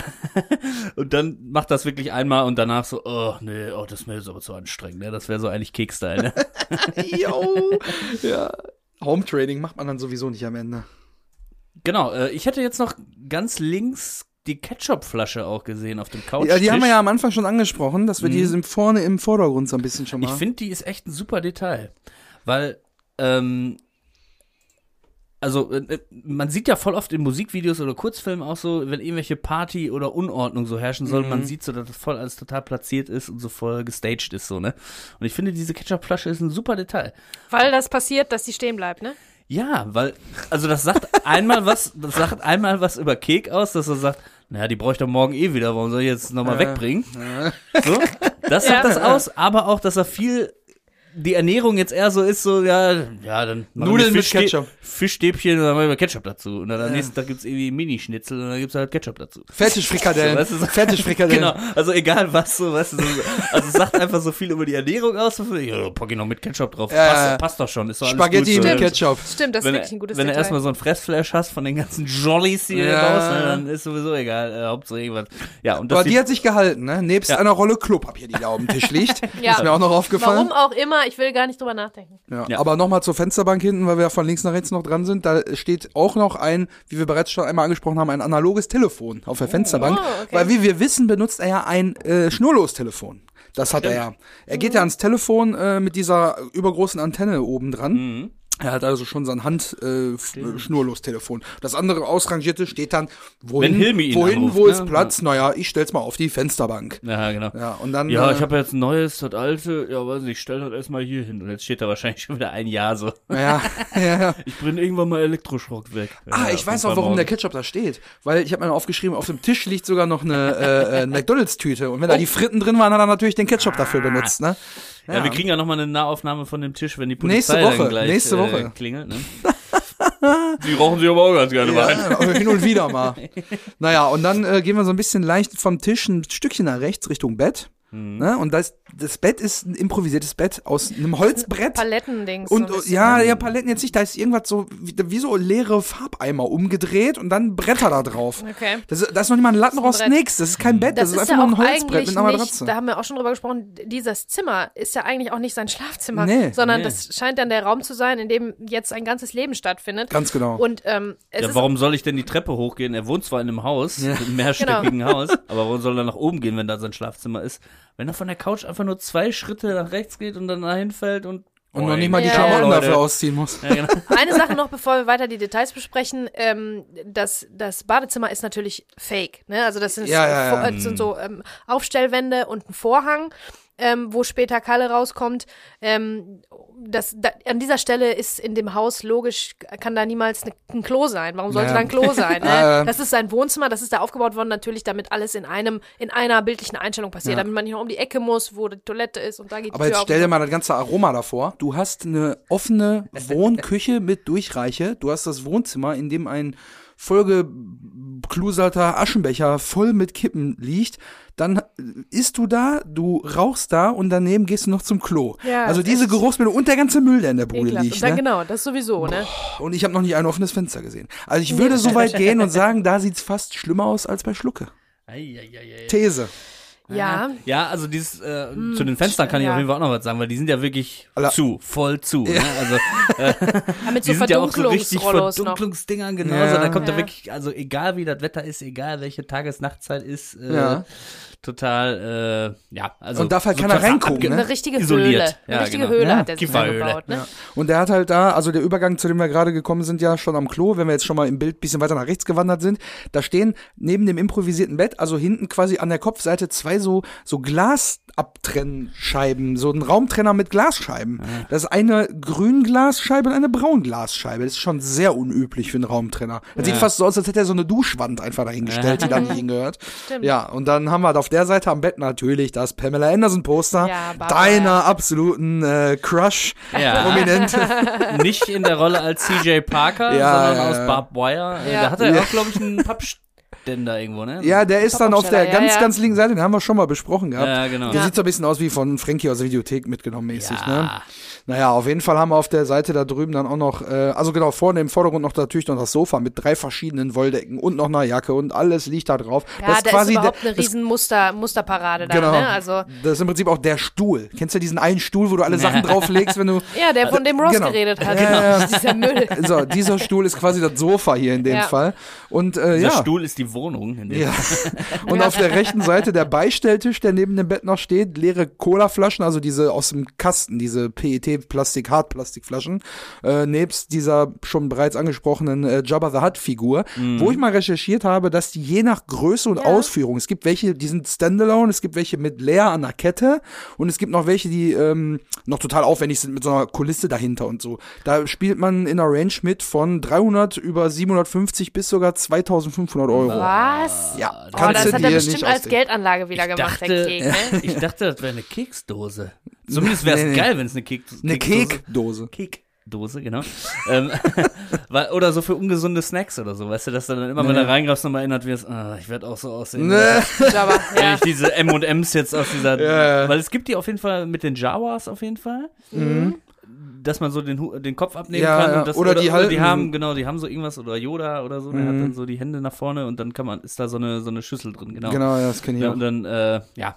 und dann macht das wirklich einmal und danach so, oh, nee, oh, das ist mir jetzt aber zu anstrengend, ne, das wäre so eigentlich Keks-Style, ne. Jo. ja. Home Trading macht man dann sowieso nicht am Ende. Genau, äh, ich hätte jetzt noch ganz links die Ketchup-Flasche auch gesehen auf dem Couch. Ja, die haben wir ja am Anfang schon angesprochen, dass wir die Mhm. sind vorne im Vordergrund so ein bisschen schon mal. Ich finde, die ist echt ein super Detail. Weil, ähm, also, äh, man sieht ja voll oft in Musikvideos oder Kurzfilmen auch so, wenn irgendwelche Party oder Unordnung so herrschen soll, Mhm. man sieht so, dass das voll alles total platziert ist und so voll gestaged ist, so, ne? Und ich finde, diese Ketchup-Flasche ist ein super Detail. Weil das passiert, dass die stehen bleibt, ne? Ja, weil, also das sagt einmal was, das sagt einmal was über Kek aus, dass er sagt, naja, die brauche ich doch morgen eh wieder, warum soll ich jetzt nochmal Ja. wegbringen? So, das sagt Ja. das aus, aber auch, dass er viel, die Ernährung jetzt eher so ist, so, ja, ja, dann Nudeln mit Ketchup. Fischstäbchen und dann machen wir Ketchup dazu. Und dann am nächsten Tag gibt's irgendwie Minischnitzel und dann gibt's halt Ketchup dazu. Fertigfrikadellen. So, so- Fertigfrikadellen. Genau, also egal was, so, weißt du, so, also es sagt einfach so viel über die Ernährung aus, so, ja, pack ich noch mit Ketchup drauf, Ja, passt, ja. passt doch schon, ist doch alles Spaghetti gut, so. mit Ketchup. Stimmt, das ist wenn wirklich ein gutes wenn du erstmal so ein Fressflash hast von den ganzen Jollies, du Ja. baust, ne, dann ist sowieso egal, äh, Hauptsache irgendwas. Ja, und das Aber die hat sich gehalten, ne? Nebst Ja. einer Rolle Klopapier, die da auf dem Tisch liegt. Ja. Ist mir auch noch aufgefallen. Warum auch immer, ich will gar nicht drüber nachdenken. Ja. Ja. Aber nochmal zur Fensterbank hinten, weil wir von links nach rechts noch dran sind. Da steht auch noch ein, wie wir bereits schon einmal angesprochen haben, ein analoges Telefon auf der Fensterbank. Oh, okay. Weil wie wir wissen, benutzt er ja ein äh, Schnurlostelefon. Das hat er ja. Er geht ja ans Telefon äh, mit dieser übergroßen Antenne oben dran. Mhm. Er hat also schon sein Hand äh. Das andere ausrangierte steht dann, wohin, Wenn Hilmi ihn wohin anruft, wo ne? ist Platz? Naja, ich stell's mal auf die Fensterbank. Ja, genau. Ja, und dann. Ja, äh, ich habe jetzt ein neues, das alte, ja, weiß nicht, ich stell das erstmal hier hin. Und jetzt steht da wahrscheinlich schon wieder ein Jahr so. ja, ja, ja. Ich bringe irgendwann mal Elektroschrott weg. Ah, Ja, ich weiß auch, warum Fall der Ketchup da steht. Weil ich habe mir aufgeschrieben, auf dem Tisch liegt sogar noch eine äh, äh, McDonalds-Tüte. Und wenn da die Fritten drin waren, hat er natürlich den Ketchup dafür benutzt, ne? Ja, wir kriegen ja nochmal eine Nahaufnahme von dem Tisch, wenn die Nächste Polizei Woche, dann gleich nächste Äh, Woche. klingelt. Ne? die rauchen sich aber auch ganz gerne Wein. Ja, aber hin und wieder mal. Naja, und dann äh, gehen wir so ein bisschen leicht vom Tisch ein Stückchen nach rechts Richtung Bett. Ne? Und das, das Bett ist ein improvisiertes Bett aus einem Holzbrett. Palettendings. Und so ein bisschen. ja, ja, Paletten jetzt nicht, da ist irgendwas so, wie, wie so leere Farbeimer umgedreht und dann Bretter da drauf. Okay. Das, ist- da ist noch nicht mal ein Lattenrost, Das ist ein nix. Das ist kein Bett, das, Das, ist ist einfach ja nur auch ein Holzbrett mit einer nicht, Matratze. da haben wir auch schon drüber gesprochen, dieses Zimmer ist ja eigentlich auch nicht sein Schlafzimmer, Nee. sondern Nee. das scheint dann der Raum zu sein, in dem jetzt ein ganzes Leben stattfindet. Ganz genau. Und ähm, es Ja, ist warum soll ich denn die Treppe hochgehen? Er wohnt zwar in einem Haus, einem mehrstöckigen Genau. Haus, aber warum soll er nach oben gehen, wenn da sein Schlafzimmer ist? Wenn er von der Couch einfach nur zwei Schritte nach rechts geht und dann dahin fällt und und noch nicht mal die Ja, Klamotten ja. dafür ausziehen muss. Ja, genau. Eine Sache noch, bevor wir weiter die Details besprechen. Ähm, das, das Badezimmer ist natürlich fake. Ne? Also das sind, Ja, ja, ja. Vor- äh, sind so ähm, Aufstellwände und ein Vorhang, ähm, wo später Kalle rauskommt. Ähm, das, da, an dieser Stelle ist in dem Haus logisch, kann da niemals ne, ein Klo sein. Warum sollte Ja. da ein Klo sein? Ne? Das ist sein Wohnzimmer, das ist da aufgebaut worden, natürlich, damit alles in einem, in einer bildlichen Einstellung passiert, Ja. damit man nicht noch um die Ecke muss, wo die Toilette ist und da geht Aber jetzt stell dir mal das ganze Aroma davor. Du hast eine offene Wohnküche mit Durchreiche. Du hast das Wohnzimmer, in dem ein vollgekluserter Aschenbecher voll mit Kippen liegt. Dann isst du da, du rauchst da und daneben gehst du noch zum Klo. Ja, also diese Geruchsmittel und der ganze Müll, der in der Bude Ekelhaft. liegt. Und dann, Ne? Genau, das sowieso, ne? Und ich habe noch nicht ein offenes Fenster gesehen. Also ich würde so weit gehen und sagen, da sieht's fast schlimmer aus als bei Schlucke. Eieieiei. These. Ja. Ja, also dieses äh, zu den Fenstern kann ich ja. auf jeden Fall auch noch was sagen, weil die sind ja wirklich Alla- zu, voll zu. Ne? Also Ja, mit so die sind ja auch so richtig. Verdunklungsdingern genauso. Ja. Da kommt Ja. da wirklich, also egal wie das Wetter ist, egal welche Tages-Nachtzeit ist, äh, Ja. Total, äh, ja, also Und darf halt keiner total reingucken, ne? Eine richtige Isoliert. Höhle. Eine Ja, richtige genau. Höhle Ja. hat der sich gebaut, ne? Ja. Und der hat halt da, also der Übergang, zu dem wir gerade gekommen sind, ja schon am Klo, wenn wir jetzt schon mal im Bild bisschen weiter nach rechts gewandert sind, da stehen neben dem improvisierten Bett, also hinten quasi an der Kopfseite zwei so, so Glasabtrennscheiben, so ein Raumtrenner mit Glasscheiben. Das ist eine Grünglasscheibe und eine Braunglasscheibe. Das ist schon sehr unüblich für einen Raumtrenner. Das sieht fast so aus, als hätte er so eine Duschwand einfach dahingestellt, die da nicht hingehört. Stimmt. Ja, und dann haben wir halt auf der Seite am Bett natürlich das Pamela Anderson Poster Ja, deiner absoluten äh, Crush Ja. prominent. nicht in der Rolle als CJ Parker, Ja, sondern ja, aus ja. Barbed Wire. Äh, Ja. Da hat er Ja. auch, glaube ich, einen Pappständer irgendwo, ne? Ja, der ist dann auf der ganz, ja, ja. ganz linken Seite, den haben wir schon mal besprochen gehabt. Ja, genau. Der Ja. sieht so ein bisschen aus wie von Frankie aus der Videothek mitgenommen mäßig, Ja. ne? Naja, auf jeden Fall haben wir auf der Seite da drüben dann auch noch, äh, also genau, vorne im Vordergrund noch natürlich noch das Sofa mit drei verschiedenen Wolldecken und noch einer Jacke und alles liegt da drauf. Ja, das da quasi ist überhaupt der, eine riesen Muster, Musterparade da, Genau. ne? Also, das ist im Prinzip auch der Stuhl. Kennst du diesen einen Stuhl, wo du alle Sachen drauflegst, wenn du ja, der von dem Ross Genau. geredet hat. Ja, ja. Dieser Müll. so, dieser Stuhl ist quasi das Sofa hier in dem Ja. Fall. Und äh, Dieser ja. Stuhl ist die Wohnung. Ja. Und auf der rechten Seite der Beistelltisch, der neben dem Bett noch steht, leere Colaflaschen, also diese aus dem Kasten, diese PET-Plastik, Hartplastikflaschen, äh, nebst dieser schon bereits angesprochenen äh, Jabba the Hutt-Figur, wo ich mal recherchiert habe, dass die je nach Größe und Ja. Ausführung, es gibt welche, die sind Standalone, es gibt welche mit leer an der Kette und es gibt noch welche, die ähm, noch total aufwendig sind mit so einer Kulisse dahinter und so. Da spielt man in einer Range mit von 300 über 750 bis sogar 2500 Euro. Was? Ja, Oh, kannst das du hat dir er bestimmt als ausdenken. Geldanlage wieder gemacht, der dachte, Kek, ne? ich dachte, das wäre eine Keksdose. Zumindest wäre es Nee, nee. geil, wenn es eine Kek Eine Keksdose- Kekdose. Kekdose, genau. ähm, oder so für ungesunde Snacks oder so, weißt du, dass du dann immer, wenn Nee. du reingreifst, nochmal erinnert wirst, ah, ich werde auch so aussehen. Ne. Aber, Wenn ja. ich diese M&M's jetzt aus dieser, Ja, weil es gibt die auf jeden Fall mit den Jawas auf jeden Fall. Dass man so den, den Kopf abnehmen Ja, kann. ja. Und das, Oder die halten die haben, genau, die haben so irgendwas, oder Yoda oder so, der hat Mhm. dann so die Hände nach vorne und dann kann man, ist da so eine, so eine Schüssel drin, genau. Genau, ja, das kenne ich Ja, auch. und dann, äh, ja,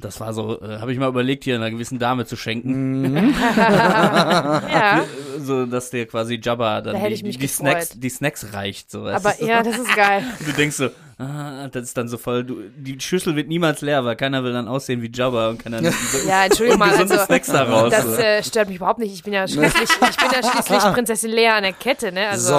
das war so, äh, habe ich mal überlegt, hier einer gewissen Dame zu schenken, Mhm. ja. so dass der quasi Jabba dann Da die, die. Snacks, die Snacks reicht. So, Aber ja, das ist geil. Du denkst so, ah, das ist dann so voll, du, die Schüssel wird niemals leer, weil keiner will dann aussehen wie Jabba und kann dann so Ja, Entschuldigung mal, also Snacks da raus. das äh, stört mich überhaupt nicht. Ich bin ja schließlich, ich bin ja schließlich Prinzessin Lea an der Kette, ne? Also, So.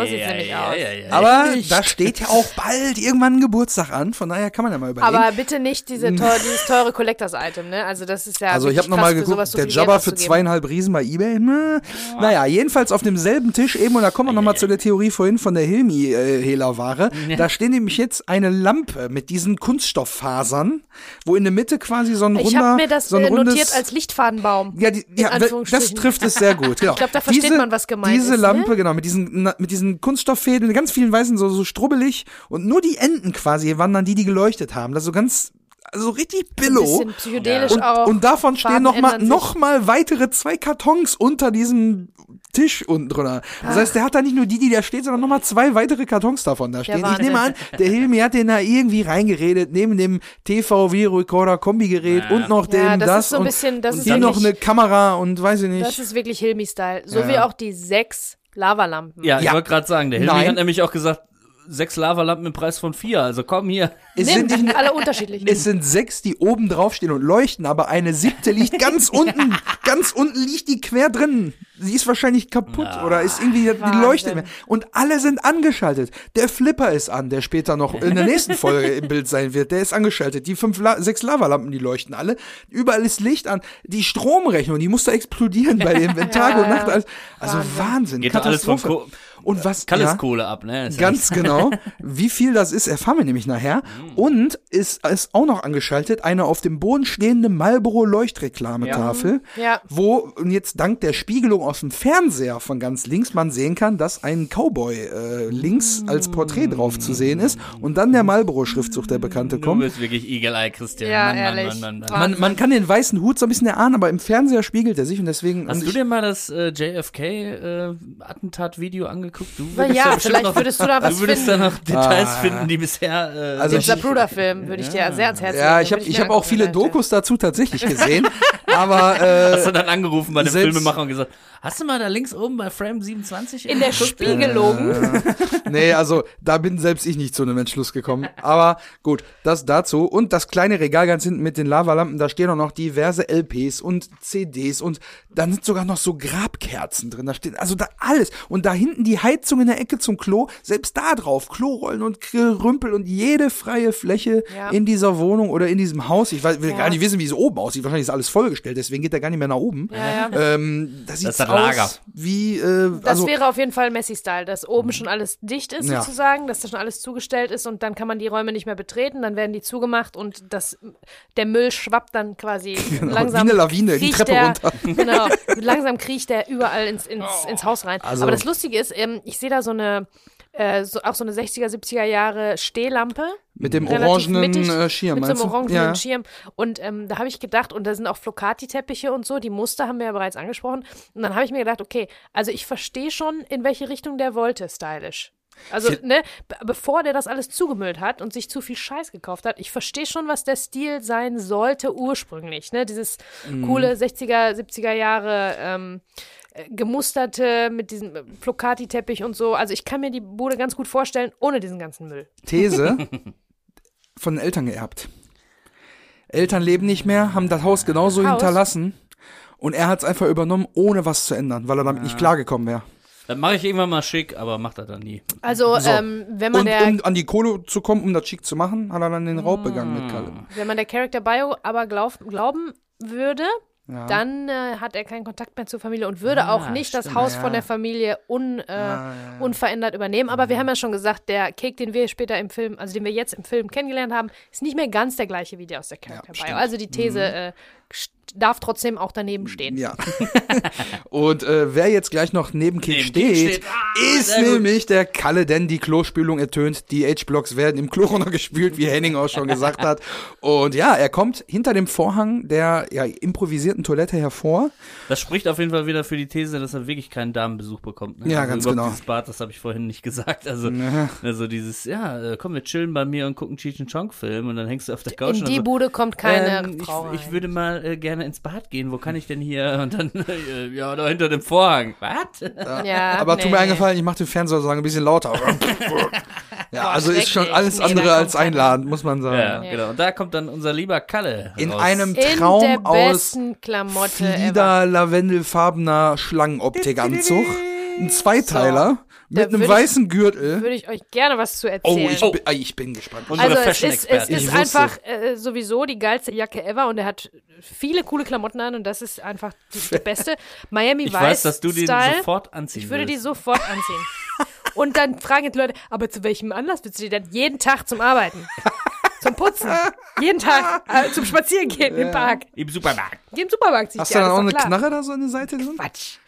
so sieht's nämlich aus. Aber da steht ja auch bald irgendwann ein Geburtstag an, von daher kann man ja mal überlegen. Aber bitte nicht diese teuer, dieses teure Collectors-Item, ne? Also das ist ja also ich habe nochmal geguckt, der Jabba für zweieinhalb Riesen bei Ebay. Hm. Naja, jedenfalls auf demselben Tisch eben, und da kommen wir nochmal zu der Theorie vorhin von der Hilmi-Hehlerware. Da steht nämlich jetzt eine Lampe mit diesen Kunststofffasern, wo in der Mitte quasi so ein Ich runder, habe mir das so ein äh, rundes, notiert als Lichtfadenbaum. Ja, die, ja das trifft es sehr gut. Genau. Ich glaub, da versteht man, was gemeint Diese ist, ne? Lampe, genau, mit diesen, mit diesen Kunststofffäden, mit ganz vielen weißen, so, so strubbelig und nur die Enden quasi waren dann die, die geleuchtet haben. Das ist so ganz Also richtig billow. Bisschen psychedelisch Und, auch. und davon stehen noch mal, noch mal weitere zwei Kartons unter diesem Tisch unten drunter. Das heißt, der hat da nicht nur die, die da steht, sondern noch mal zwei weitere Kartons davon da stehen. Ich nehme an, der Hilmi hat den da irgendwie reingeredet, neben dem TV-Videorekorder, Kombigerät Ja. und noch dem Ja, das das, ist so ein und, bisschen- das und ist hier noch wirklich- eine Kamera und weiß ich nicht. Das ist wirklich Hilmi-Style. So Ja. wie auch die sechs Lavalampen. Ja, ich Ja. wollte gerade sagen, der Hilmi Nein. hat nämlich auch gesagt, sechs Lavalampen im Preis von vier. Also komm hier. es, Nimm, sind nicht, alle unterschiedlich. es sind sechs, die oben drauf stehen und leuchten, aber eine siebte liegt ganz unten. Ganz unten liegt die quer drin. Sie ist wahrscheinlich kaputt oder ist irgendwie die Wahnsinn. leuchtet nicht mehr. Und alle sind angeschaltet. Der Flipper ist an, der später noch in der nächsten Folge im Bild sein wird. Der ist angeschaltet. Die fünf, La sechs Lavalampen, die leuchten alle. Überall ist Licht an. Die Stromrechnung, die muss da explodieren bei dem, wenn Tag Ja, und Nacht ja. alles. Also Wahnsinn. Geht doch alles von Katastrophe. Ko Und was? Kalles ja? Kohle ab, ne? Ist ja Ganz genau. Wie viel das ist, erfahren wir nämlich nachher. Und ist, ist auch noch angeschaltet eine auf dem Boden stehende Marlboro Leuchtreklametafel, Ja. wo und jetzt dank der Spiegelung aus dem Fernseher von ganz links man sehen kann, dass ein Cowboy äh, links als Porträt drauf zu sehen ist und dann der Marlboro-Schriftzug, der bekannte, Du kommt. bist wirklich Eagle Eye, Christian. Ja, Mann, ehrlich. Mann, Mann. Man, man kann den weißen Hut so ein bisschen erahnen, aber im Fernseher spiegelt er sich und deswegen. Hast und du dir mal das äh, JFK-Attentat-Video angeguckt? Du Na würdest ja, vielleicht noch, würdest du da was Du würdest finden. da noch Details Ah. finden, die bisher. Äh, Also Zapruder-Film würde ich dir sehr ans Herz legen. ja, ich habe ich hab auch viele. Dokus dazu tatsächlich gesehen, aber äh, hast du dann angerufen bei dem selbst- Filmemacher und gesagt, hast du mal da links oben bei Frame 27 In der geguckt? Spiegelogen. nee, also da bin selbst ich nicht zu einem Entschluss gekommen. Aber gut, das dazu. Und das kleine Regal ganz hinten mit den Lavalampen, da stehen auch noch diverse LPs und CDs und dann sind sogar noch so Grabkerzen drin. Da steht also da alles. Und da hinten die Heizung in der Ecke zum Klo, selbst da drauf, Klorollen und Gerümpel und jede freie Fläche Ja. in dieser Wohnung oder in diesem Haus. Ich weiß, will Ja. gar nicht wissen, wie es oben aussieht. Wahrscheinlich ist alles vollgestellt, deswegen geht er gar nicht mehr nach oben. Ja, ja. Ähm, das sieht ist das Lager. aus wie, äh, Das also, wäre auf jeden Fall Messi-Style, dass oben schon alles dicht ist Ja. sozusagen, dass da schon alles zugestellt ist und dann kann man die Räume nicht mehr betreten, dann werden die zugemacht und das, der Müll schwappt dann quasi langsam. wie eine Lawine die Treppe der, runter. Genau, langsam kriecht der überall ins, ins, ins Haus rein. Also- Aber das Lustige ist, ähm, ich sehe da so eine, äh, so, auch so eine 60er, 70er Jahre Stehlampe. mit dem relativ orangenen mittig, äh, Schirm, Mit so einem orangenen Ja. Schirm. Und ähm, da habe ich gedacht, und da sind auch Flocati-Teppiche und so, die Muster haben wir ja bereits angesprochen. Und dann habe ich mir gedacht, okay, also ich verstehe schon, in welche Richtung der wollte, stylisch. Also, ne, be- bevor der das alles zugemüllt hat und sich zu viel Scheiß gekauft hat, ich verstehe schon, was der Stil sein sollte ursprünglich, ne? Dieses Mhm. coole 60er, 70er Jahre, ähm, äh, gemusterte mit diesem äh, Flocati-Teppich und so. Also ich kann mir die Bude ganz gut vorstellen, ohne diesen ganzen Müll. These von den Eltern geerbt. Eltern leben nicht mehr, haben das Haus genauso Haus? hinterlassen und er hat es einfach übernommen, ohne was zu ändern, weil er damit nicht klargekommen wäre. Das mache ich irgendwann mal schick, aber macht das dann nie. Also, So. ähm, wenn man Und der um an die Kohle zu kommen, um das schick zu machen, hat er dann den Raub begangen mit Kalle. Wenn man der Character Bio aber glaub, glauben würde, Ja. dann äh, hat er keinen Kontakt mehr zur Familie und würde Ah, auch nicht das stimmt, Haus ja. von der Familie un, äh, unverändert übernehmen. Aber wir haben ja schon gesagt, der Cake, den wir später im Film, also den wir jetzt im Film kennengelernt haben, ist nicht mehr ganz der gleiche wie der aus der Bio. stimmt. Also die These äh, st- darf trotzdem auch daneben stehen. Ja. und äh, wer jetzt gleich noch neben Kick Neben steht, steht. Ah, ist sehr gut. nämlich der Kalle, denn die Klospülung ertönt. Die H-Blocks werden im Klo runtergespült, wie Henning auch schon gesagt hat. Und ja, er kommt hinter dem Vorhang der ja, improvisierten Toilette hervor. Das spricht auf jeden Fall wieder für die These, dass er wirklich keinen Damenbesuch bekommt. Ne? Ja, also ganz genau. Dieses Bad, das habe ich vorhin nicht gesagt. Also, also dieses, ja, äh, komm, wir chillen bei mir und gucken Cheech and Chong Film und dann hängst du auf der Couch In und die so, Bude kommt keine ähm, Frau. ich, ich würde mal äh, gerne ins Bad gehen. Wo kann ich denn hier? Und dann, äh, ja, da hinter dem Vorhang. Was? ja, Aber nee, tut mir eingefallen, ich mache den Fernseher sagen ein bisschen lauter. ja, Boah, also ist schon alles Nee, andere als einladend, muss man sagen. Ja, genau. Und da kommt dann unser lieber Kalle. In raus. einem In Traum der aus Klamotte. Flieder lavendelfarbener Schlangenoptikanzug. Ein Zweiteiler mit einem würd ich- weißen Gürtel. Würde ich euch gerne was zu Oh, erzählen. ich, bin, ah, ich bin gespannt. Unsere Also es ist, es ist einfach äh, sowieso die geilste Jacke ever und er hat viele coole Klamotten an und das ist einfach die, die beste. Miami Ich Vice weiß, dass du den Style. sofort anziehen Ich würde die willst. sofort anziehen. Und dann fragen jetzt Leute, aber zu welchem Anlass willst du die denn? Jeden Tag zum Arbeiten. Zum Putzen. Jeden Tag äh, zum Spazierengehen im Park. Im Supermarkt. Im Supermarkt. Hast die du dann an, auch eine klar. Knarre da so an der Seite drin? Quatsch.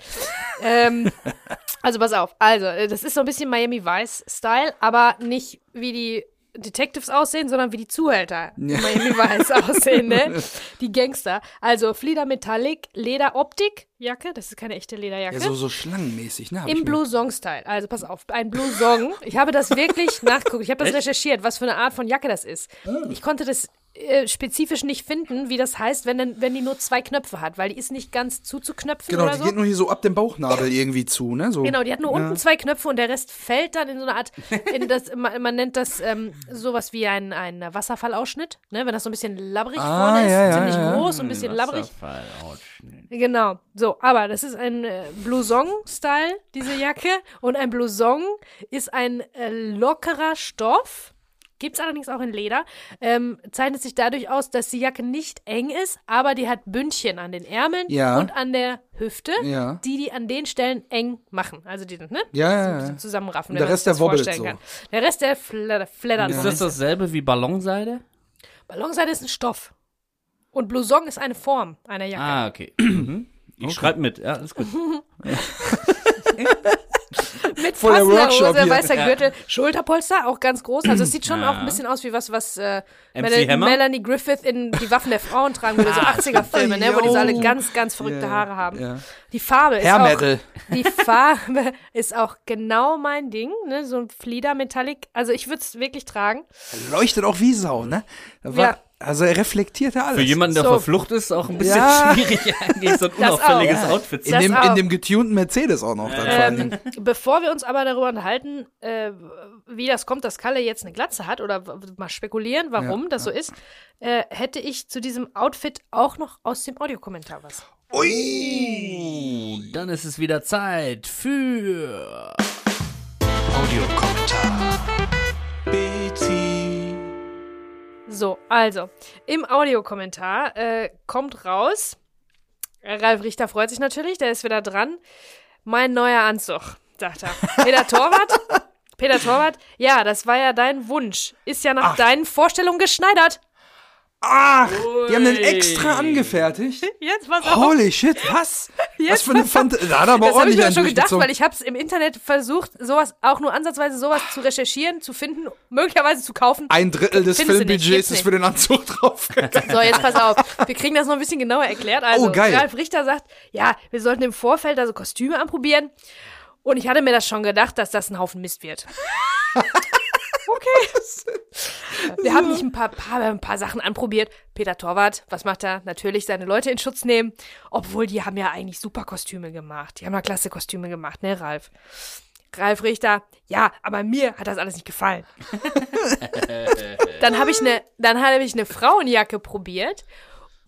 ähm, also pass auf. Also, äh, das ist so ein bisschen Miami Vice Style, aber nicht wie die Detectives aussehen, sondern wie die Zuhälter in Miami Vice aussehen, ne? Die Gangster. Also Flieder Metallic, Lederoptik, Jacke, das ist keine echte Lederjacke. Ja, so, so schlangenmäßig, ne? Im mir- Blouson-Style. Also pass auf, ein Blouson. Ich habe das wirklich nachgeguckt. Ich habe das recherchiert, was für eine Art von Jacke das ist. Ich konnte das äh, spezifisch nicht finden, wie das heißt, wenn, denn, wenn die nur zwei Knöpfe hat, weil die ist nicht ganz zuzuknöpfen Genau, oder die so. geht nur hier so ab dem Bauchnabel irgendwie zu, ne? So. Genau, die hat nur unten zwei Knöpfe und der Rest fällt dann in so eine Art, in das, man, man nennt das ähm, sowas wie ein, ein Wasserfallausschnitt, ne? wenn das so ein bisschen labbrig Ah, vorne ist, ja, ja, ziemlich ja. groß und ein bisschen labbrig. Wasserfallausschnitt. Genau, so, aber das ist ein äh, Blouson-Style, diese Jacke. Und ein Blouson ist ein äh, lockerer Stoff. Gibt es allerdings auch in Leder. Ähm, zeichnet sich dadurch aus, dass die Jacke nicht eng ist, aber die hat Bündchen an den Ärmeln Ja. und an der Hüfte, Ja. die die an den Stellen eng machen. Also die, ne? Ja, ja, So ein ja. bisschen zusammenraffen. Der Rest, der wobbelt so. Kann. Der Rest, der fledder, fleddert. Ist das dasselbe wie Ballonseide? Ballonseide ist ein Stoff. Und Blouson ist eine Form einer Jacke. Ah, okay. Mhm. Ich schreibe mit, ja, ist gut. Mit Voll der passender Workshop Hose, hier. weißer Gürtel, Schulterpolster, auch ganz groß. Also es sieht schon auch ein bisschen aus wie was, was äh, Mel Hammer? Melanie Griffith in Die Waffen der Frauen tragen würde, so 80er-Filme, ne, wo die so alle ganz, ganz verrückte Ja, Haare haben. ja. Die Farbe ist Hair auch, Metal. die Farbe ist auch genau mein Ding, ne, so ein Flieder-Metallic. Also ich würde es wirklich tragen. Leuchtet auch wie Sau, ne? Ja. Also er reflektiert ja alles. Für jemanden, der So. verflucht ist, auch ein bisschen Ja. schwierig eigentlich, so ein Das unauffälliges auch. Outfit zu in Das dem, auch. in dem getunten Mercedes auch noch. Dann Dingen. Bevor wir uns aber darüber unterhalten, äh, wie das kommt, dass Kalle jetzt eine Glatze hat oder mal spekulieren, warum das so ist, äh, hätte ich zu diesem Outfit auch noch aus dem Audiokommentar was. Ui! Dann ist es wieder Zeit für Audiokommentar. So, also, im Audiokommentar äh, kommt raus, Ralf Richter freut sich natürlich, der ist wieder dran. Mein neuer Anzug, sagt er. Peter Torwart? Peter Torwart, ja, das war ja dein Wunsch. Ist ja nach deinen Vorstellungen geschneidert. Ach, die haben den Ui. extra angefertigt. Jetzt pass auf. Holy shit, was? was Jetzt für eine pass auf. Fant Da hat er aber Das habe ich mir schon gedacht, weil ich habe es im Internet versucht, sowas, auch nur ansatzweise sowas zu recherchieren, zu finden, möglicherweise zu kaufen. Ein Drittel des Filmbudgets ist für den Anzug draufgegangen. So, jetzt pass auf. Wir kriegen das noch ein bisschen genauer erklärt. Also, Oh, geil. Ralf Richter sagt, ja, wir sollten im Vorfeld also Kostüme anprobieren. Und ich hatte mir das schon gedacht, dass das ein Haufen Mist wird. Okay. Wir haben nicht ein paar, paar, ein paar Sachen anprobiert. Peter Torwart, was macht er? Natürlich seine Leute in Schutz nehmen. Obwohl, die haben ja eigentlich super Kostüme gemacht. Die haben ja klasse Kostüme gemacht, ne, Ralf? Ralf Richter, ja, aber mir hat das alles nicht gefallen. dann habe ich eine, dann habe ich eine Frauenjacke probiert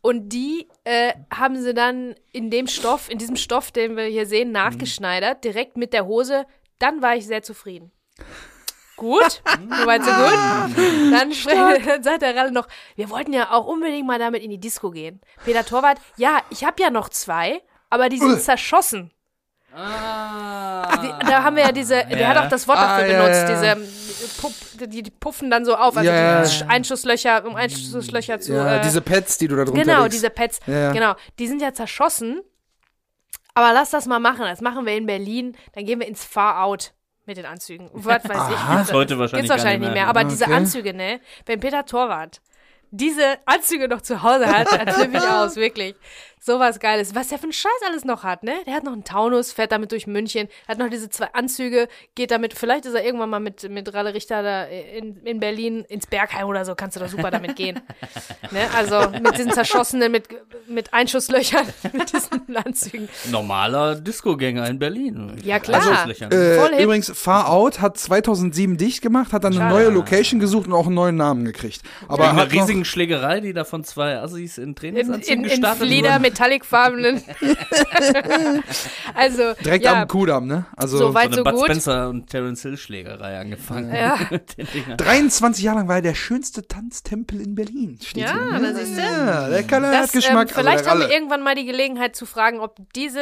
und die äh, haben sie dann in dem Stoff, in diesem Stoff, den wir hier sehen, nachgeschneidert, direkt mit der Hose. Dann war ich sehr zufrieden. Gut, soweit so gut. Dann, spre- dann sagt der Ralle noch, wir wollten ja auch unbedingt mal damit in die Disco gehen. Peter Torwart, ja, ich habe ja noch zwei, aber die sind zerschossen. Ah. Die, da haben wir ja diese, der Ja. hat auch das Wort dafür Ah, ja, benutzt, ja. diese ähm, Puff, die, die puffen dann so auf, also Ja, ja, die Einschusslöcher, um Einschusslöcher zu. Ja, äh, diese Pads, die du da drunter genau, legst. diese Pads, Ja, ja. genau, die sind ja zerschossen. Aber lass das mal machen, das machen wir in Berlin, dann gehen wir ins Far Out mit den Anzügen. Was weiß ich. Aha. was- Heute wahrscheinlich Gibt's wahrscheinlich nicht mehr. mehr. Aber diese Okay. Anzüge, ne? Wenn Peter Torwart diese Anzüge noch zu Hause hat, dann flippe ich aus, wirklich. Sowas Geiles. Was der für einen Scheiß alles noch hat, ne? Der hat noch einen Taunus, fährt damit durch München, hat noch diese zwei Anzüge, geht damit, vielleicht ist er irgendwann mal mit, mit Ralle Richter da in, in Berlin ins Bergheim oder so, kannst du doch super damit gehen. ne? Also mit diesen zerschossenen, mit, mit Einschusslöchern, mit diesen Anzügen. Normaler Discogänger in Berlin. Ja, klar. Auslöchern. Äh, übrigens, Far Out hat 2007 dicht gemacht, hat dann eine Schade. neue Location gesucht und auch einen neuen Namen gekriegt. Aber Wegen hat einer riesigen Schlägerei, die da von zwei Assis in In, Trainingsanzügen in, in gestartet Flieder, wurden. Metallicfarbenen. also, direkt ja, am Kudamm, ne? Also So weit- Von so der Bud gut. Spencer und Terence Hill Schlägerei angefangen. Ja. Mit den Dingern. 23 Jahre lang war er der schönste Tanztempel in Berlin. Steht Ja, hier. da siehst du. Ja, der Kalle Das, hat Geschmack. Ähm, vielleicht haben wir irgendwann mal die Gelegenheit zu fragen, ob diese,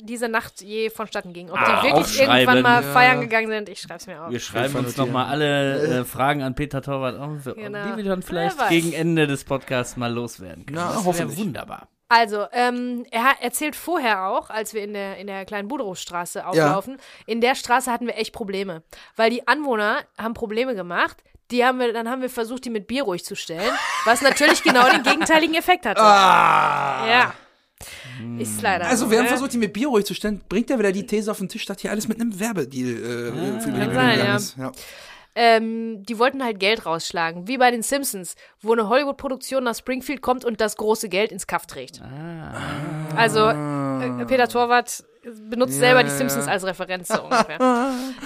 diese Nacht je vonstatten ging. Ob Ah, die wirklich irgendwann mal Ja. feiern gegangen sind. Ich schreib's mir auf. Wir schreiben uns nochmal alle äh, Fragen an Peter Torwart auf, Genau. die wir dann vielleicht gegen Ende des Podcasts mal loswerden können. Na, das wäre hoffentlich. wunderbar. Also, ähm, er erzählt vorher auch, als wir in der, in der kleinen Buderusstraße auflaufen, in der Straße hatten wir echt Probleme. Weil die Anwohner haben Probleme gemacht. Die haben wir, dann haben wir versucht, die mit Bier ruhig zu stellen, was natürlich genau den gegenteiligen Effekt hatte. Ah. Ja. Ist leider. Also, so, wir haben ne? versucht, die mit Bier ruhig zu stellen. Bringt er wieder die These auf den Tisch, dass hier alles mit einem Werbedeal äh, für die sein, ja. ist. Ja. Ähm, die wollten halt Geld rausschlagen, wie bei den Simpsons, wo eine Hollywood-Produktion nach Springfield kommt und das große Geld ins Kaff trägt. Also äh, Peter Torwart benutzt Ja, selber die Simpsons ja. als Referenz so ungefähr.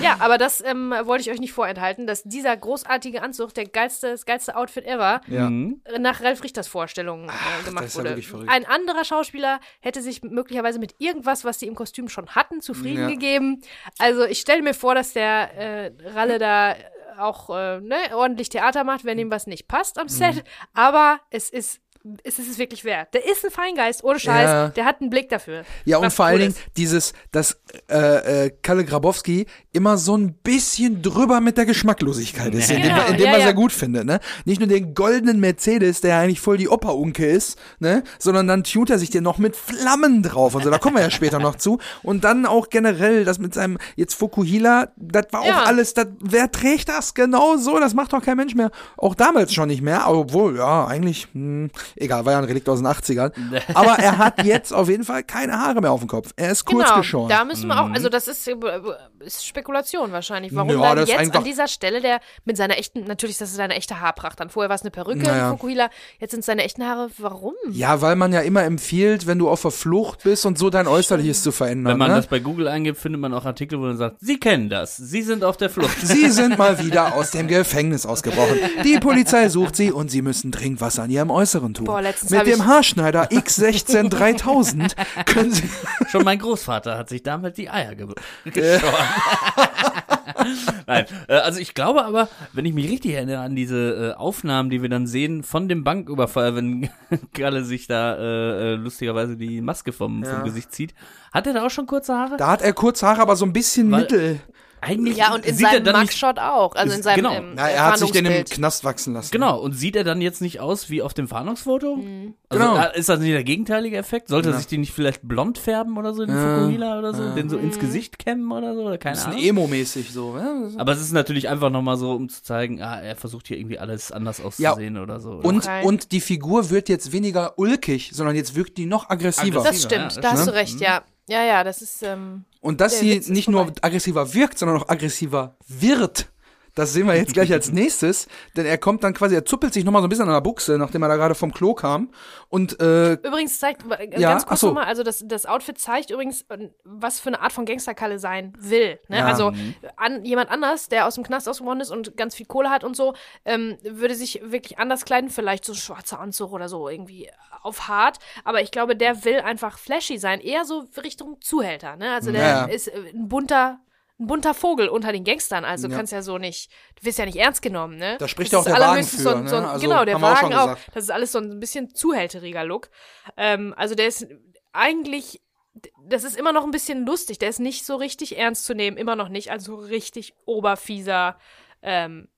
ja, aber das ähm, wollte ich euch nicht vorenthalten, dass dieser großartige Anzug, der geilste, das geilste Outfit ever, Ja. Mhm. nach Ralf Richters Vorstellung äh, gemacht wurde. Ein anderer Schauspieler hätte sich möglicherweise mit irgendwas, was sie im Kostüm schon hatten, zufrieden gegeben. Also ich stelle mir vor, dass der äh, Ralle da auch äh, ne, ordentlich Theater macht, wenn ihm was nicht passt Mhm. am Set. Aber es ist ist es wirklich wert. Der ist ein Feingeist, ohne Scheiß. Ja. Der hat einen Blick dafür. Ja, und vor allen Dingen dieses, dass äh, äh, Kalle Grabowski immer so ein bisschen drüber mit der Geschmacklosigkeit ist, Ja. indem, Genau, man, indem ja, man ja. sehr gut findet, ne? Nicht nur den goldenen Mercedes, der eigentlich voll die Operunke ist, ne? Sondern dann tunt er sich den noch mit Flammen drauf und so, da kommen wir ja später noch zu. Und dann auch generell, das mit seinem, jetzt Fukuhila, das war Ja. auch alles, das, wer trägt das? Genau so, das macht doch kein Mensch mehr. Auch damals schon nicht mehr, obwohl, ja, eigentlich, hm, egal, war ja ein Relikt aus den 80ern. Aber er hat jetzt auf jeden Fall keine Haare mehr auf dem Kopf. Er ist kurz Genau, geschoren. da müssen wir auch, also das ist, ist Spekulation wahrscheinlich. Warum Ja, dann jetzt an dieser Stelle der mit seiner echten, natürlich, das ist seine echte Haarpracht. Dann vorher war es eine Perücke, Naja. Fukuhila, jetzt sind es seine echten Haare. Warum? Ja, weil man ja immer empfiehlt, wenn du auf der Flucht bist und so dein Äußerliches zu verändern. Wenn man ne? das bei Google eingibt, findet man auch Artikel, wo man sagt, Sie kennen das, Sie sind auf der Flucht. Sie sind mal wieder aus dem Gefängnis ausgebrochen. Die Polizei sucht sie und sie müssen dringend was an ihrem Äußeren tun. Boah, letztens Mit dem Haarschneider X16 3000 können sie. Schon mein Großvater hat sich damals die Eier ge geschoren. Nein, äh, also ich glaube aber, wenn ich mich richtig erinnere an diese äh, Aufnahmen, die wir dann sehen von dem Banküberfall, wenn Galle sich da äh, äh, lustigerweise die Maske vom, Ja. vom Gesicht zieht, hat er da auch schon kurze Haare? Da hat er kurze Haare, aber so ein bisschen Weil- mittel. Eigentlich Ja, und in sieht er seinem dann nicht, Mugshot auch. Also in seinem Genau. ähm, Na, er hat sich den im. Knast wachsen lassen. Genau, und sieht er dann jetzt nicht aus wie auf dem Fahndungsfoto? Mhm. Also, Genau. äh, Ist das nicht der gegenteilige Effekt? Sollte er Ja. sich den nicht vielleicht blond färben oder so, den Ja. Fukuhila oder so? Den Mhm. so ins Gesicht kämmen oder so? Oder keine Bisschen Ahnung. emo-mäßig so. Ja, Aber es ist natürlich einfach nochmal so, um zu zeigen, ah, er versucht hier irgendwie alles anders auszusehen oder so. Oder? und, Okay. und die Figur wird jetzt weniger ulkig, sondern jetzt wirkt die noch aggressiver. Aggressiv. Das stimmt, Ja, da hast du recht, ja. Ja, ja, das ist, ähm, Und dass sie nicht nur aggressiver wirkt, sondern auch aggressiver wird. Das sehen wir jetzt gleich als nächstes, denn er kommt dann quasi, er zuppelt sich nochmal so ein bisschen an der Buchse, nachdem er da gerade vom Klo kam. Und äh, Übrigens zeigt, äh, Ja, ganz kurz so. nochmal, also das, das Outfit zeigt übrigens, äh, was für eine Art von Gangsterkalle sein will. Ne? Ja. Also an, jemand anders, der aus dem Knast ausgebrochen ist und ganz viel Kohle hat und so, ähm, würde sich wirklich anders kleiden, vielleicht so ein schwarzer Anzug oder so, irgendwie auf hart. Aber ich glaube, der will einfach flashy sein, eher so Richtung Zuhälter. Ne? Also der Ja. ist äh, ein bunter ein bunter Vogel unter den Gangstern, also Ja. kannst ja so nicht, du wirst ja nicht ernst genommen, ne? Da spricht Das auch der Wagen für, so ein, so ne? Also, genau, der auch Wagen auch. gesagt. Das ist alles so ein bisschen zuhälteriger Look. Ähm, also der ist eigentlich, das ist immer noch ein bisschen lustig. Der ist nicht so richtig ernst zu nehmen, immer noch nicht. Also richtig oberfieser, ähm,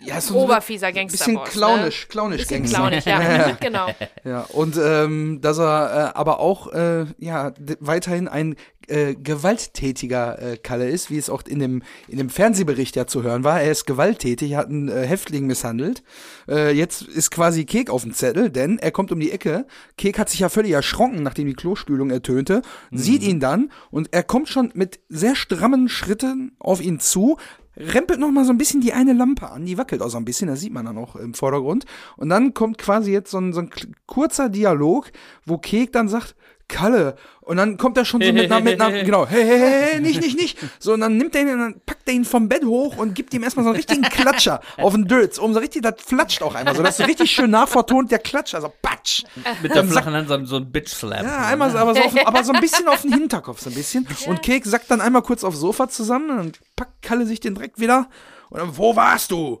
ja, so ein oberfieser bisschen Gangsterboss. clownisch, clownisch Ne? Bisschen Gangster. clownisch, ja, genau. Ja, und ähm, dass er äh, aber auch äh, ja weiterhin ein äh, gewalttätiger äh, Kalle ist, wie es auch in dem in dem Fernsehbericht ja zu hören war. Er ist gewalttätig, hat einen äh, Häftling misshandelt. Äh, jetzt ist quasi Kek auf dem Zettel, denn er kommt um die Ecke. Kek hat sich ja völlig erschrocken, nachdem die Klospülung ertönte, sieht ihn dann und er kommt schon mit sehr strammen Schritten auf ihn zu, rempelt noch mal so ein bisschen die eine Lampe an, die wackelt auch so ein bisschen, das sieht man dann auch im Vordergrund. Und dann kommt quasi jetzt so ein, so ein kurzer Dialog, wo Kek dann sagt, Kalle. Und dann kommt er schon so mit einer, mit einer genau, hey, hey, hey, hey, nicht, nicht, nicht. So, und dann nimmt er ihn, und dann packt er ihn vom Bett hoch und gibt ihm erstmal so einen richtigen Klatscher auf den Dötz. Um so richtig, das flatscht auch einmal, so dass so richtig schön nachvertont der Klatscher, also patsch. Mit der flachen Hand so, ein- so ein Bitch-Slap. Ja, einmal so, aber so, auf, aber so ein bisschen auf den Hinterkopf, so ein bisschen. Und Kek sackt dann einmal kurz aufs Sofa zusammen, und packt Kalle sich den direkt wieder. Und dann, wo warst du?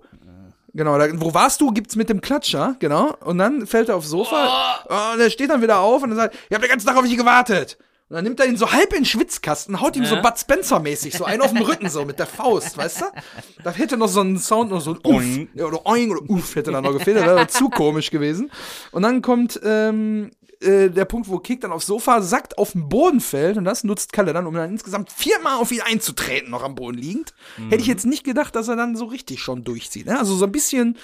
Genau, da, wo warst du? Gibt's mit dem Klatscher, genau. Und dann fällt er aufs Sofa, oh. und er steht dann wieder auf und dann sagt, ich habe den ganzen Tag auf dich gewartet. Und dann nimmt er ihn so halb in den Schwitzkasten, haut ihm so Ja. Bud Spencer-mäßig, so einen auf den Rücken, so mit der Faust, weißt du? Da hätte noch so ein Sound, noch so ein Uff, Oing. ja, oder Oing oder Uff hätte da noch gefehlt, das wäre zu komisch gewesen. Und dann kommt ähm, äh, der Punkt, wo Kick dann aufs Sofa sackt, auf den Boden fällt und das nutzt Kalle dann, um dann insgesamt viermal auf ihn einzutreten, noch am Boden liegend. Hätte ich jetzt nicht gedacht, dass er dann so richtig schon durchzieht. Ne? Also so ein bisschen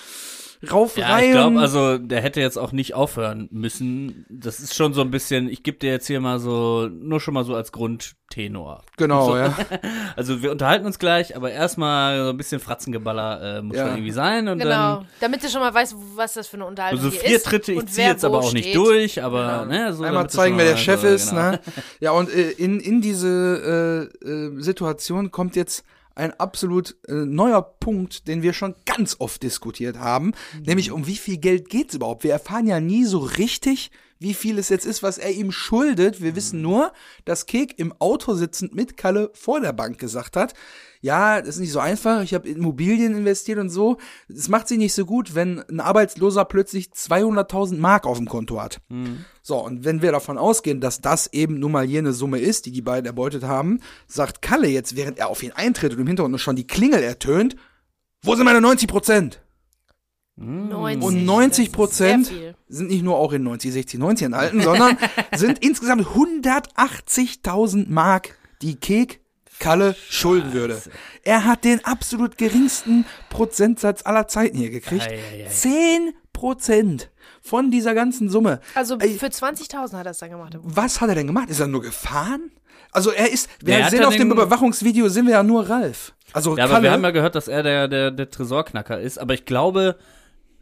Rauferei. Ja, ich glaube, also der hätte jetzt auch nicht aufhören müssen. Das ist schon so ein bisschen, ich gebe dir jetzt hier mal so, nur schon mal so als Grundtenor. Genau, so, ja. Also wir unterhalten uns gleich, aber erstmal so ein bisschen Fratzengeballer äh, muss Ja. schon irgendwie sein und Genau. dann Damit du schon mal weißt, was das für eine Unterhaltung also hier vier ist. Tritte, ich ziehe jetzt aber auch nicht steht. durch, aber ne, so Einmal zeigen, wer der Chef also, ist, genau. ne? Ja, und äh, in, in diese äh, äh, Situation kommt jetzt ein absolut äh, neuer Punkt, den wir schon ganz oft diskutiert haben, Mhm. nämlich um wie viel Geld geht's überhaupt? Wir erfahren ja nie so richtig, wie viel es jetzt ist, was er ihm schuldet. Wir Mhm. wissen nur, dass Kek im Auto sitzend mit Kalle vor der Bank gesagt hat, ja, das ist nicht so einfach, ich habe in Immobilien investiert und so. Es macht sich nicht so gut, wenn ein Arbeitsloser plötzlich 200.000 Mark auf dem Konto hat. So, und wenn wir davon ausgehen, dass das eben nun mal jene Summe ist, die die beiden erbeutet haben, sagt Kalle jetzt, während er auf ihn eintritt und im Hintergrund schon die Klingel ertönt, wo sind meine 90 Prozent? 90. Und 90 Prozent sind nicht nur auch in 90, 60, 90 enthalten, sondern sind insgesamt 180.000 Mark, die Kek Kalle schulden würde. Er hat den absolut geringsten Prozentsatz aller Zeiten hier gekriegt. 10 Prozent von dieser ganzen Summe. Also für 20.000 hat er das dann gemacht. was hat er denn gemacht? Ist er nur gefahren? Also er ist, wir hat sehen ja auf dem Überwachungsvideo, sind wir ja nur Ralf. Also Ja, aber wir haben ja gehört, dass er der, der, der Tresorknacker ist. Aber ich glaube,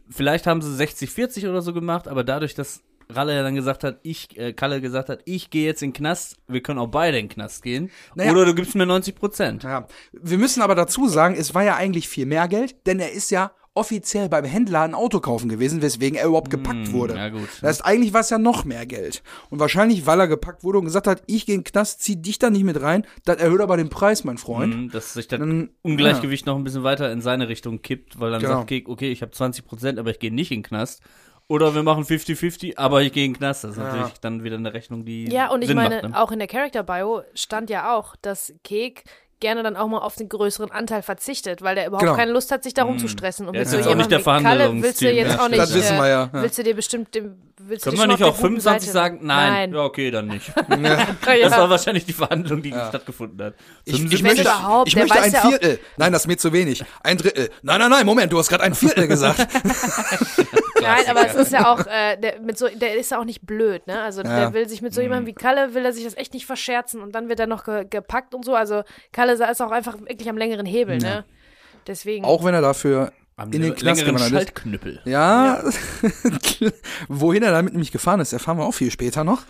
vielleicht haben sie 60-40 oder so gemacht, aber dadurch, dass Ralle ja dann gesagt hat, ich, äh, Kalle gesagt hat, ich gehe jetzt in den Knast, wir können auch beide in den Knast gehen. Naja. Oder du gibst mir 90 Prozent. Ja, wir müssen aber dazu sagen, es war ja eigentlich viel mehr Geld, denn er ist ja offiziell beim Händler ein Auto kaufen gewesen, weswegen er überhaupt gepackt wurde. ja gut. Das heißt, eigentlich war es ja noch mehr Geld. Und wahrscheinlich, weil er gepackt wurde und gesagt hat, ich gehe in den Knast, zieh dich da nicht mit rein, das erhöht aber den Preis, mein Freund. Mhm, Dass sich das Dann- Ungleichgewicht noch ein bisschen weiter in seine Richtung kippt, weil dann Genau. sagt Kek, okay, ich habe 20 Prozent, aber ich gehe nicht in den Knast. Oder wir machen 50-50, aber ich gehe in den Knast. Das ist natürlich dann wieder eine Rechnung, die Ja, und ich Sinn meine, macht. Ne? auch in der Character Bio stand ja auch, dass Kek gerne dann auch mal auf den größeren Anteil verzichtet, weil der überhaupt Genau. keine Lust hat, sich darum zu stressen. Und Der mit so auch jemandem der wie Kalle willst du jetzt ja, auch stimmt. nicht. Das wissen äh, wir ja, ja. Willst du dir bestimmt dem, willst Können du wir nicht auch auf der guten 25 Seite- sagen? Nein. Nein. Ja, okay, dann nicht. Ja. Das war wahrscheinlich die Verhandlung, die stattgefunden hat. Ich, ich 75 möchte, überhaupt, ich möchte ein ja Viertel. Nein, das ist mir zu wenig. Ein Drittel. Nein, nein, nein, Moment, du hast gerade ein Viertel gesagt. Nein, aber es ist ja auch, äh, der, mit so, der ist ja auch nicht blöd, ne? Also Ja. der will sich mit so jemandem wie Kalle, will er sich das echt nicht verscherzen und dann wird er noch ge gepackt und so. Also Kalle ist auch einfach wirklich am längeren Hebel, ne? Deswegen. Auch wenn er dafür Am in den Knast längeren. Schaltknüppel. Ja, wohin er damit nämlich gefahren ist, erfahren wir auch viel später noch.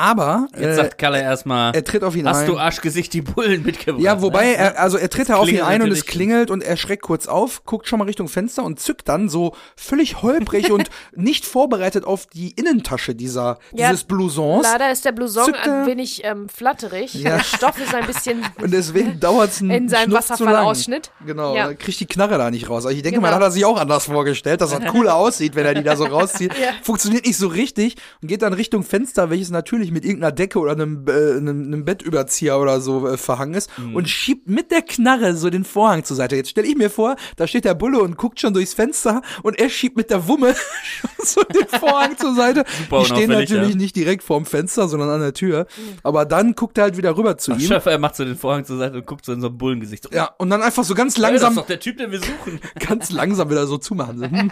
Aber Jetzt äh, sagt Kalle erstmal, er tritt auf ihn hast ein. du Arschgesicht die Bullen mitgebracht? ja, wobei ne? er, also er tritt da auf ihn ein und es klingelt und er schreckt kurz auf, guckt schon mal Richtung Fenster und zückt dann so völlig holprig und nicht vorbereitet auf die Innentasche dieser, Ja, dieses Blousons. Leider ist der Blouson Zückt ein wenig ähm, flatterig. Ja. Der Stoff ist ein bisschen Und deswegen dauert es in seinem Wasserfallausschnitt. Genau, Ja. kriegt die Knarre da nicht raus. Also ich denke Genau. mal, hat er sich auch anders vorgestellt, dass das cooler aussieht, wenn er die da so rauszieht. Ja. Funktioniert nicht so richtig und geht dann Richtung Fenster, welches natürlich mit irgendeiner Decke oder einem, äh, einem, einem Bettüberzieher oder so äh, verhangen ist Mhm. und schiebt mit der Knarre so den Vorhang zur Seite. Jetzt stelle ich mir vor, da steht der Bulle und guckt schon durchs Fenster und er schiebt mit der Wumme so den Vorhang zur Seite. Super die stehen natürlich ja. nicht direkt vorm Fenster, sondern an der Tür. Aber dann guckt er halt wieder rüber zu ihm. Chef, er macht so den Vorhang zur Seite und guckt so in so ein Bullengesicht. Ja, und dann einfach so ganz Ey, das langsam ist doch der Typ, den wir suchen. ganz langsam wieder so zumachen.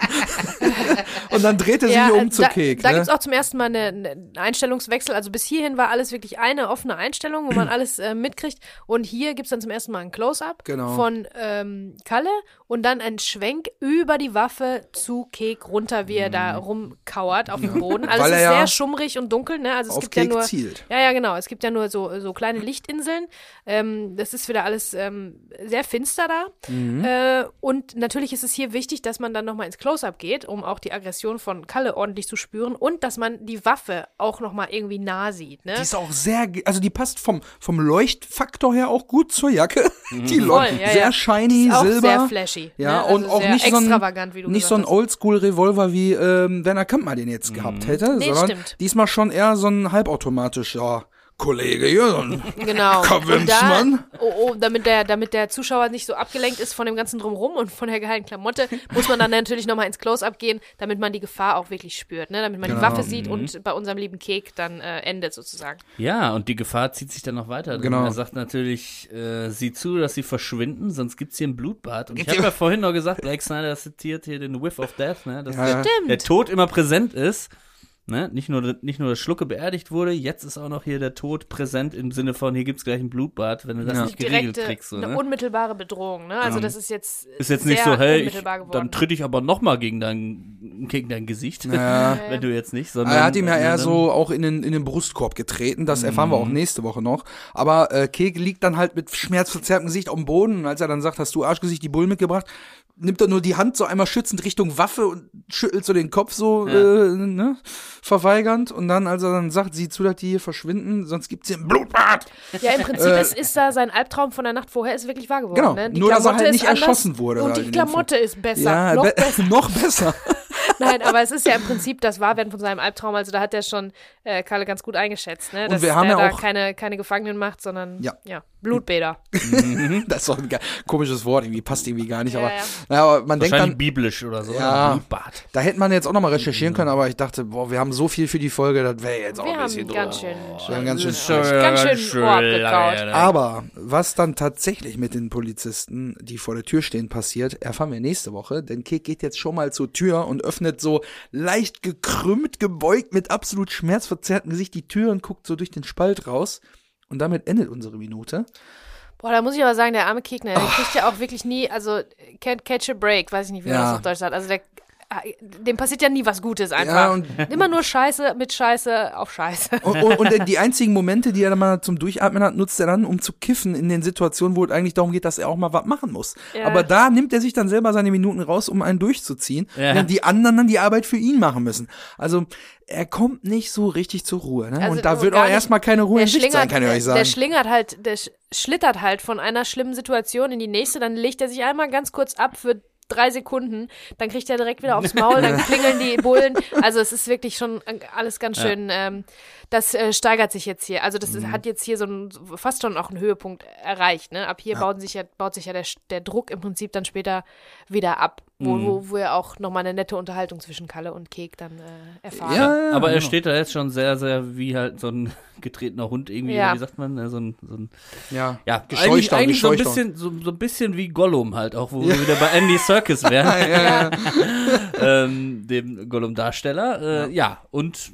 Und dann dreht er sich Ja, um äh, zu da, Kek. Da ne? gibt's auch zum ersten Mal eine, einen Einstellungswechsel. Also bis hierhin war alles wirklich eine offene Einstellung, wo man alles äh, mitkriegt. Und hier gibt's dann zum ersten Mal ein Close-Up Genau. von ähm, Kalle und dann ein Schwenk über die Waffe zu Kek runter, wie er da rumkauert auf dem Boden. Alles Mhm. Weil ist er ja sehr schummrig und dunkel, ne? Also es gibt Kek ja nur zielt. ja, ja, genau. Es gibt ja nur so, so kleine Lichtinseln. Ähm, das ist wieder alles ähm, sehr finster da. Mhm. Äh, und natürlich ist es hier wichtig, dass man dann nochmal ins Close-Up geht, um auch die Aggression von Kalle ordentlich zu spüren und dass man die Waffe auch nochmal irgendwie nah sieht. Ne? Die ist auch sehr, also die passt vom, vom Leuchtfaktor her auch gut zur Jacke. Die Voll, leuchtet ja, sehr ja. shiny, ist auch Silber. sehr flashy. Ja, ne? also und auch nicht so ein, extravagant, wie du nicht so ein. Oldschool-Revolver wie ähm, Werner Kampmann den jetzt gehabt hätte, Nee, sondern stimmt. diesmal schon eher so ein halbautomatischer Kollege Jürgen. Genau. Komm, Und da, Wimsmann. oh, oh, damit, der, damit der Zuschauer nicht so abgelenkt ist von dem ganzen Drumherum und von der geheimen Klamotte, muss man dann natürlich nochmal ins Close-Up gehen, damit man die Gefahr auch wirklich spürt, ne? damit man Genau. die Waffe sieht und bei unserem lieben Kek dann äh, endet sozusagen. Ja, und die Gefahr zieht sich dann noch weiter. Genau. Er sagt natürlich, äh, sieh zu, dass sie verschwinden, sonst gibt's hier ein Blutbad. Und ich habe ja vorhin noch gesagt, Blake Snyder zitiert hier den Whiff of Death, ne? dass Ja, der, der Tod immer präsent ist. Ne? Nicht, nur, nicht nur das Schlucke beerdigt wurde, jetzt ist auch noch hier der Tod präsent im Sinne von, hier gibt's gleich ein Blutbad, wenn du das Ja. nicht geregelt Direkte, kriegst. So, eine ne? unmittelbare Bedrohung. Ne? Also das ist jetzt Ist jetzt nicht so, hey, ich, unmittelbar geworden. dann tritt ich aber nochmal gegen dein, gegen dein Gesicht, Ja. wenn du jetzt nicht, sondern Er hat ihm ja äh, eher so auch in den, in den Brustkorb getreten. Das erfahren Mhm. wir auch nächste Woche noch. Aber äh, Kek liegt dann halt mit schmerzverzerrtem Gesicht auf dem Boden. Und als er dann sagt, hast du Arschgesicht die Bullen mitgebracht, nimmt er nur die Hand so einmal schützend Richtung Waffe und schüttelt so den Kopf so Ja. äh, ne, verweigernd. Und dann, als er dann sagt, sieh zu, dass die hier verschwinden, sonst gibt's hier ein Blutbad. Ja, im Prinzip ist, ist da sein Albtraum von der Nacht vorher ist wirklich wahr geworden. Genau, ne? Die nur, dass er Klamotte halt ist nicht erschossen wurde Und die Klamotte ist besser. Ja, noch be besser. noch besser. Nein, aber es ist ja im Prinzip das Wahrwerden von seinem Albtraum. Also da hat er schon äh, Kalle ganz gut eingeschätzt, ne? dass wir haben er ja da auch- keine, keine Gefangenen macht, sondern Ja. ja. Blutbäder. Das ist doch ein komisches Wort, irgendwie passt irgendwie gar nicht. Ja, aber, ja. Ja, aber man denkt dann, biblisch oder so. Ja. Blutbad. Da hätte man jetzt auch nochmal recherchieren können, aber ich dachte, boah, wir haben so viel für die Folge, das wäre jetzt auch Wir ein bisschen ganz schön, Wir haben ganz schön schon ganz schön schön Wort lange gekaut. her, ne? Aber was dann tatsächlich mit den Polizisten, die vor der Tür stehen, passiert, erfahren wir nächste Woche. Denn Kek geht jetzt schon mal zur Tür und öffnet so leicht gekrümmt, gebeugt, mit absolut schmerzverzerrtem Gesicht die Tür und guckt so durch den Spalt raus. Und damit endet unsere Minute. Boah, da muss ich aber sagen, der arme Kekner, der kriegt ja auch wirklich nie, also can't catch a break, weiß ich nicht, wie man Ja. das auf Deutsch sagt. Also der, dem passiert ja nie was Gutes einfach. Ja, und- Immer nur Scheiße mit Scheiße auf Scheiße. Und, und, und die einzigen Momente, die er dann mal zum Durchatmen hat, nutzt er dann, um zu kiffen in den Situationen, wo es eigentlich darum geht, dass er auch mal was machen muss. Ja. Aber da nimmt er sich dann selber seine Minuten raus, um einen durchzuziehen, Ja. während die anderen dann die Arbeit für ihn machen müssen. Also er kommt nicht so richtig zur Ruhe. Ne? Also und da wird auch erstmal keine Ruhe der in Sicht sein, schlingert, kann ich euch sagen. der schlingert halt, der sch- schlittert halt von einer schlimmen Situation in die nächste, dann legt er sich einmal ganz kurz ab für drei Sekunden, dann kriegt er direkt wieder aufs Maul, dann klingeln die Bullen. Also es ist wirklich schon alles ganz schön, ähm, das äh, steigert sich jetzt hier. Also das ist, hat jetzt hier so ein, fast schon auch einen Höhepunkt erreicht. Ne? Ab hier baut sich ja, baut sich ja der, der Druck im Prinzip dann später wieder ab, wo, wo, wo wir auch nochmal eine nette Unterhaltung zwischen Kalle und Kek dann äh, erfahren. Ja, Aber er genau. steht da jetzt schon sehr, sehr wie halt so ein getretener Hund irgendwie, Ja. wie sagt man, ne? so ein, so ein ja, ja, eigentlich, Gescheuchter, eigentlich so ein bisschen, so, so ein bisschen wie Gollum halt auch, wo wir wieder bei Andy Serkis wären, ja, ja. ähm, dem Gollum-Darsteller. Äh, ja. und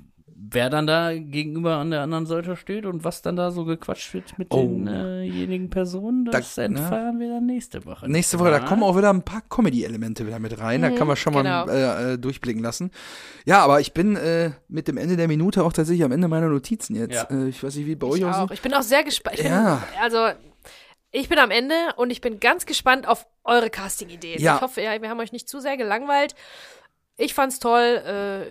wer dann da gegenüber an der anderen Seite steht und was dann da so gequatscht wird mit Oh. denjenigen Personen, das Da- erfahren wir dann nächste Woche. Nächste Woche, da Ja. kommen auch wieder ein paar Comedy-Elemente wieder mit rein. Da kann man schon mal genau. äh, äh, durchblicken lassen. Ja, aber ich bin äh, mit dem Ende der Minute auch tatsächlich am Ende meiner Notizen jetzt. Ja. Äh, ich weiß nicht, wie bei Ich euch auch. aussieht. Ich bin auch sehr gespannt. Ja. Bin, also, ich bin am Ende und ich bin ganz gespannt auf eure Casting-Ideen. Ja. Ich hoffe, ja, wir haben euch nicht zu sehr gelangweilt. Ich fand's toll. Äh,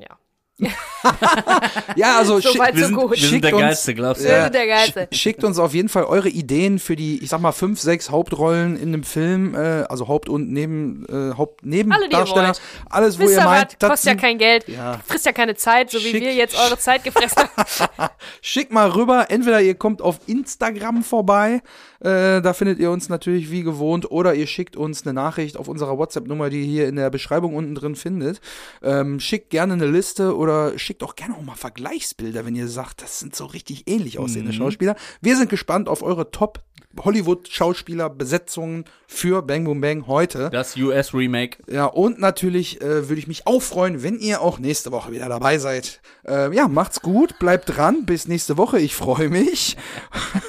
ja. Ja, also So schick- weit, Wir so sind, gut. wir sind Schickt der uns- Geilste, glaubst du? Wir sind der Geilste. sch- Schickt uns auf jeden Fall eure Ideen für die, ich sag mal, fünf, sechs Hauptrollen in einem Film, äh, also Haupt- und Neben, äh, Haupt, Alle, Nebendarsteller. wollt. Alles, wo Wisst ihr meint, was? das Kostet ja kein Geld. Ja. Frisst ja keine Zeit, so wie Schick- wir jetzt eure Zeit gefressen haben. Schickt mal rüber. Entweder ihr kommt auf Instagram vorbei, äh, da findet ihr uns natürlich wie gewohnt, oder ihr schickt uns eine Nachricht auf unserer WhatsApp-Nummer, die ihr hier in der Beschreibung unten drin findet. Ähm, schickt gerne eine Liste oder schickt auch gerne auch mal Vergleichsbilder, wenn ihr sagt, das sind so richtig ähnlich aussehende Schauspieler. Wir sind gespannt auf eure Top Hollywood-Schauspieler-Besetzungen für Bang Boom Bang heute. Das US-Remake. Ja, und natürlich äh, würde ich mich auch freuen, wenn ihr auch nächste Woche wieder dabei seid. Äh, ja, macht's gut, bleibt dran, bis nächste Woche. Ich freue mich.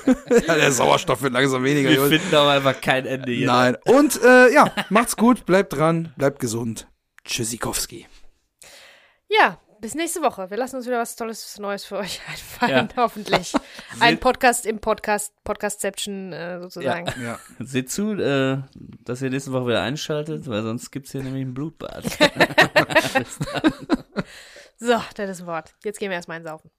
ja, der Sauerstoff wird langsam weniger. Wir Jungs. finden aber einfach kein Ende hier. Nein. Und äh, ja, macht's gut, bleibt dran, bleibt gesund. Tschüssikowski. Ja, bis nächste Woche. Wir lassen uns wieder was Tolles Neues für euch einfallen, Ja. hoffentlich. Ein Podcast im Podcast, Podcastception äh, sozusagen. Ja. Seht zu, äh, dass ihr nächste Woche wieder einschaltet, weil sonst gibt's hier nämlich ein Blutbad. So, das ist ein Wort. Jetzt gehen wir erstmal einsaufen.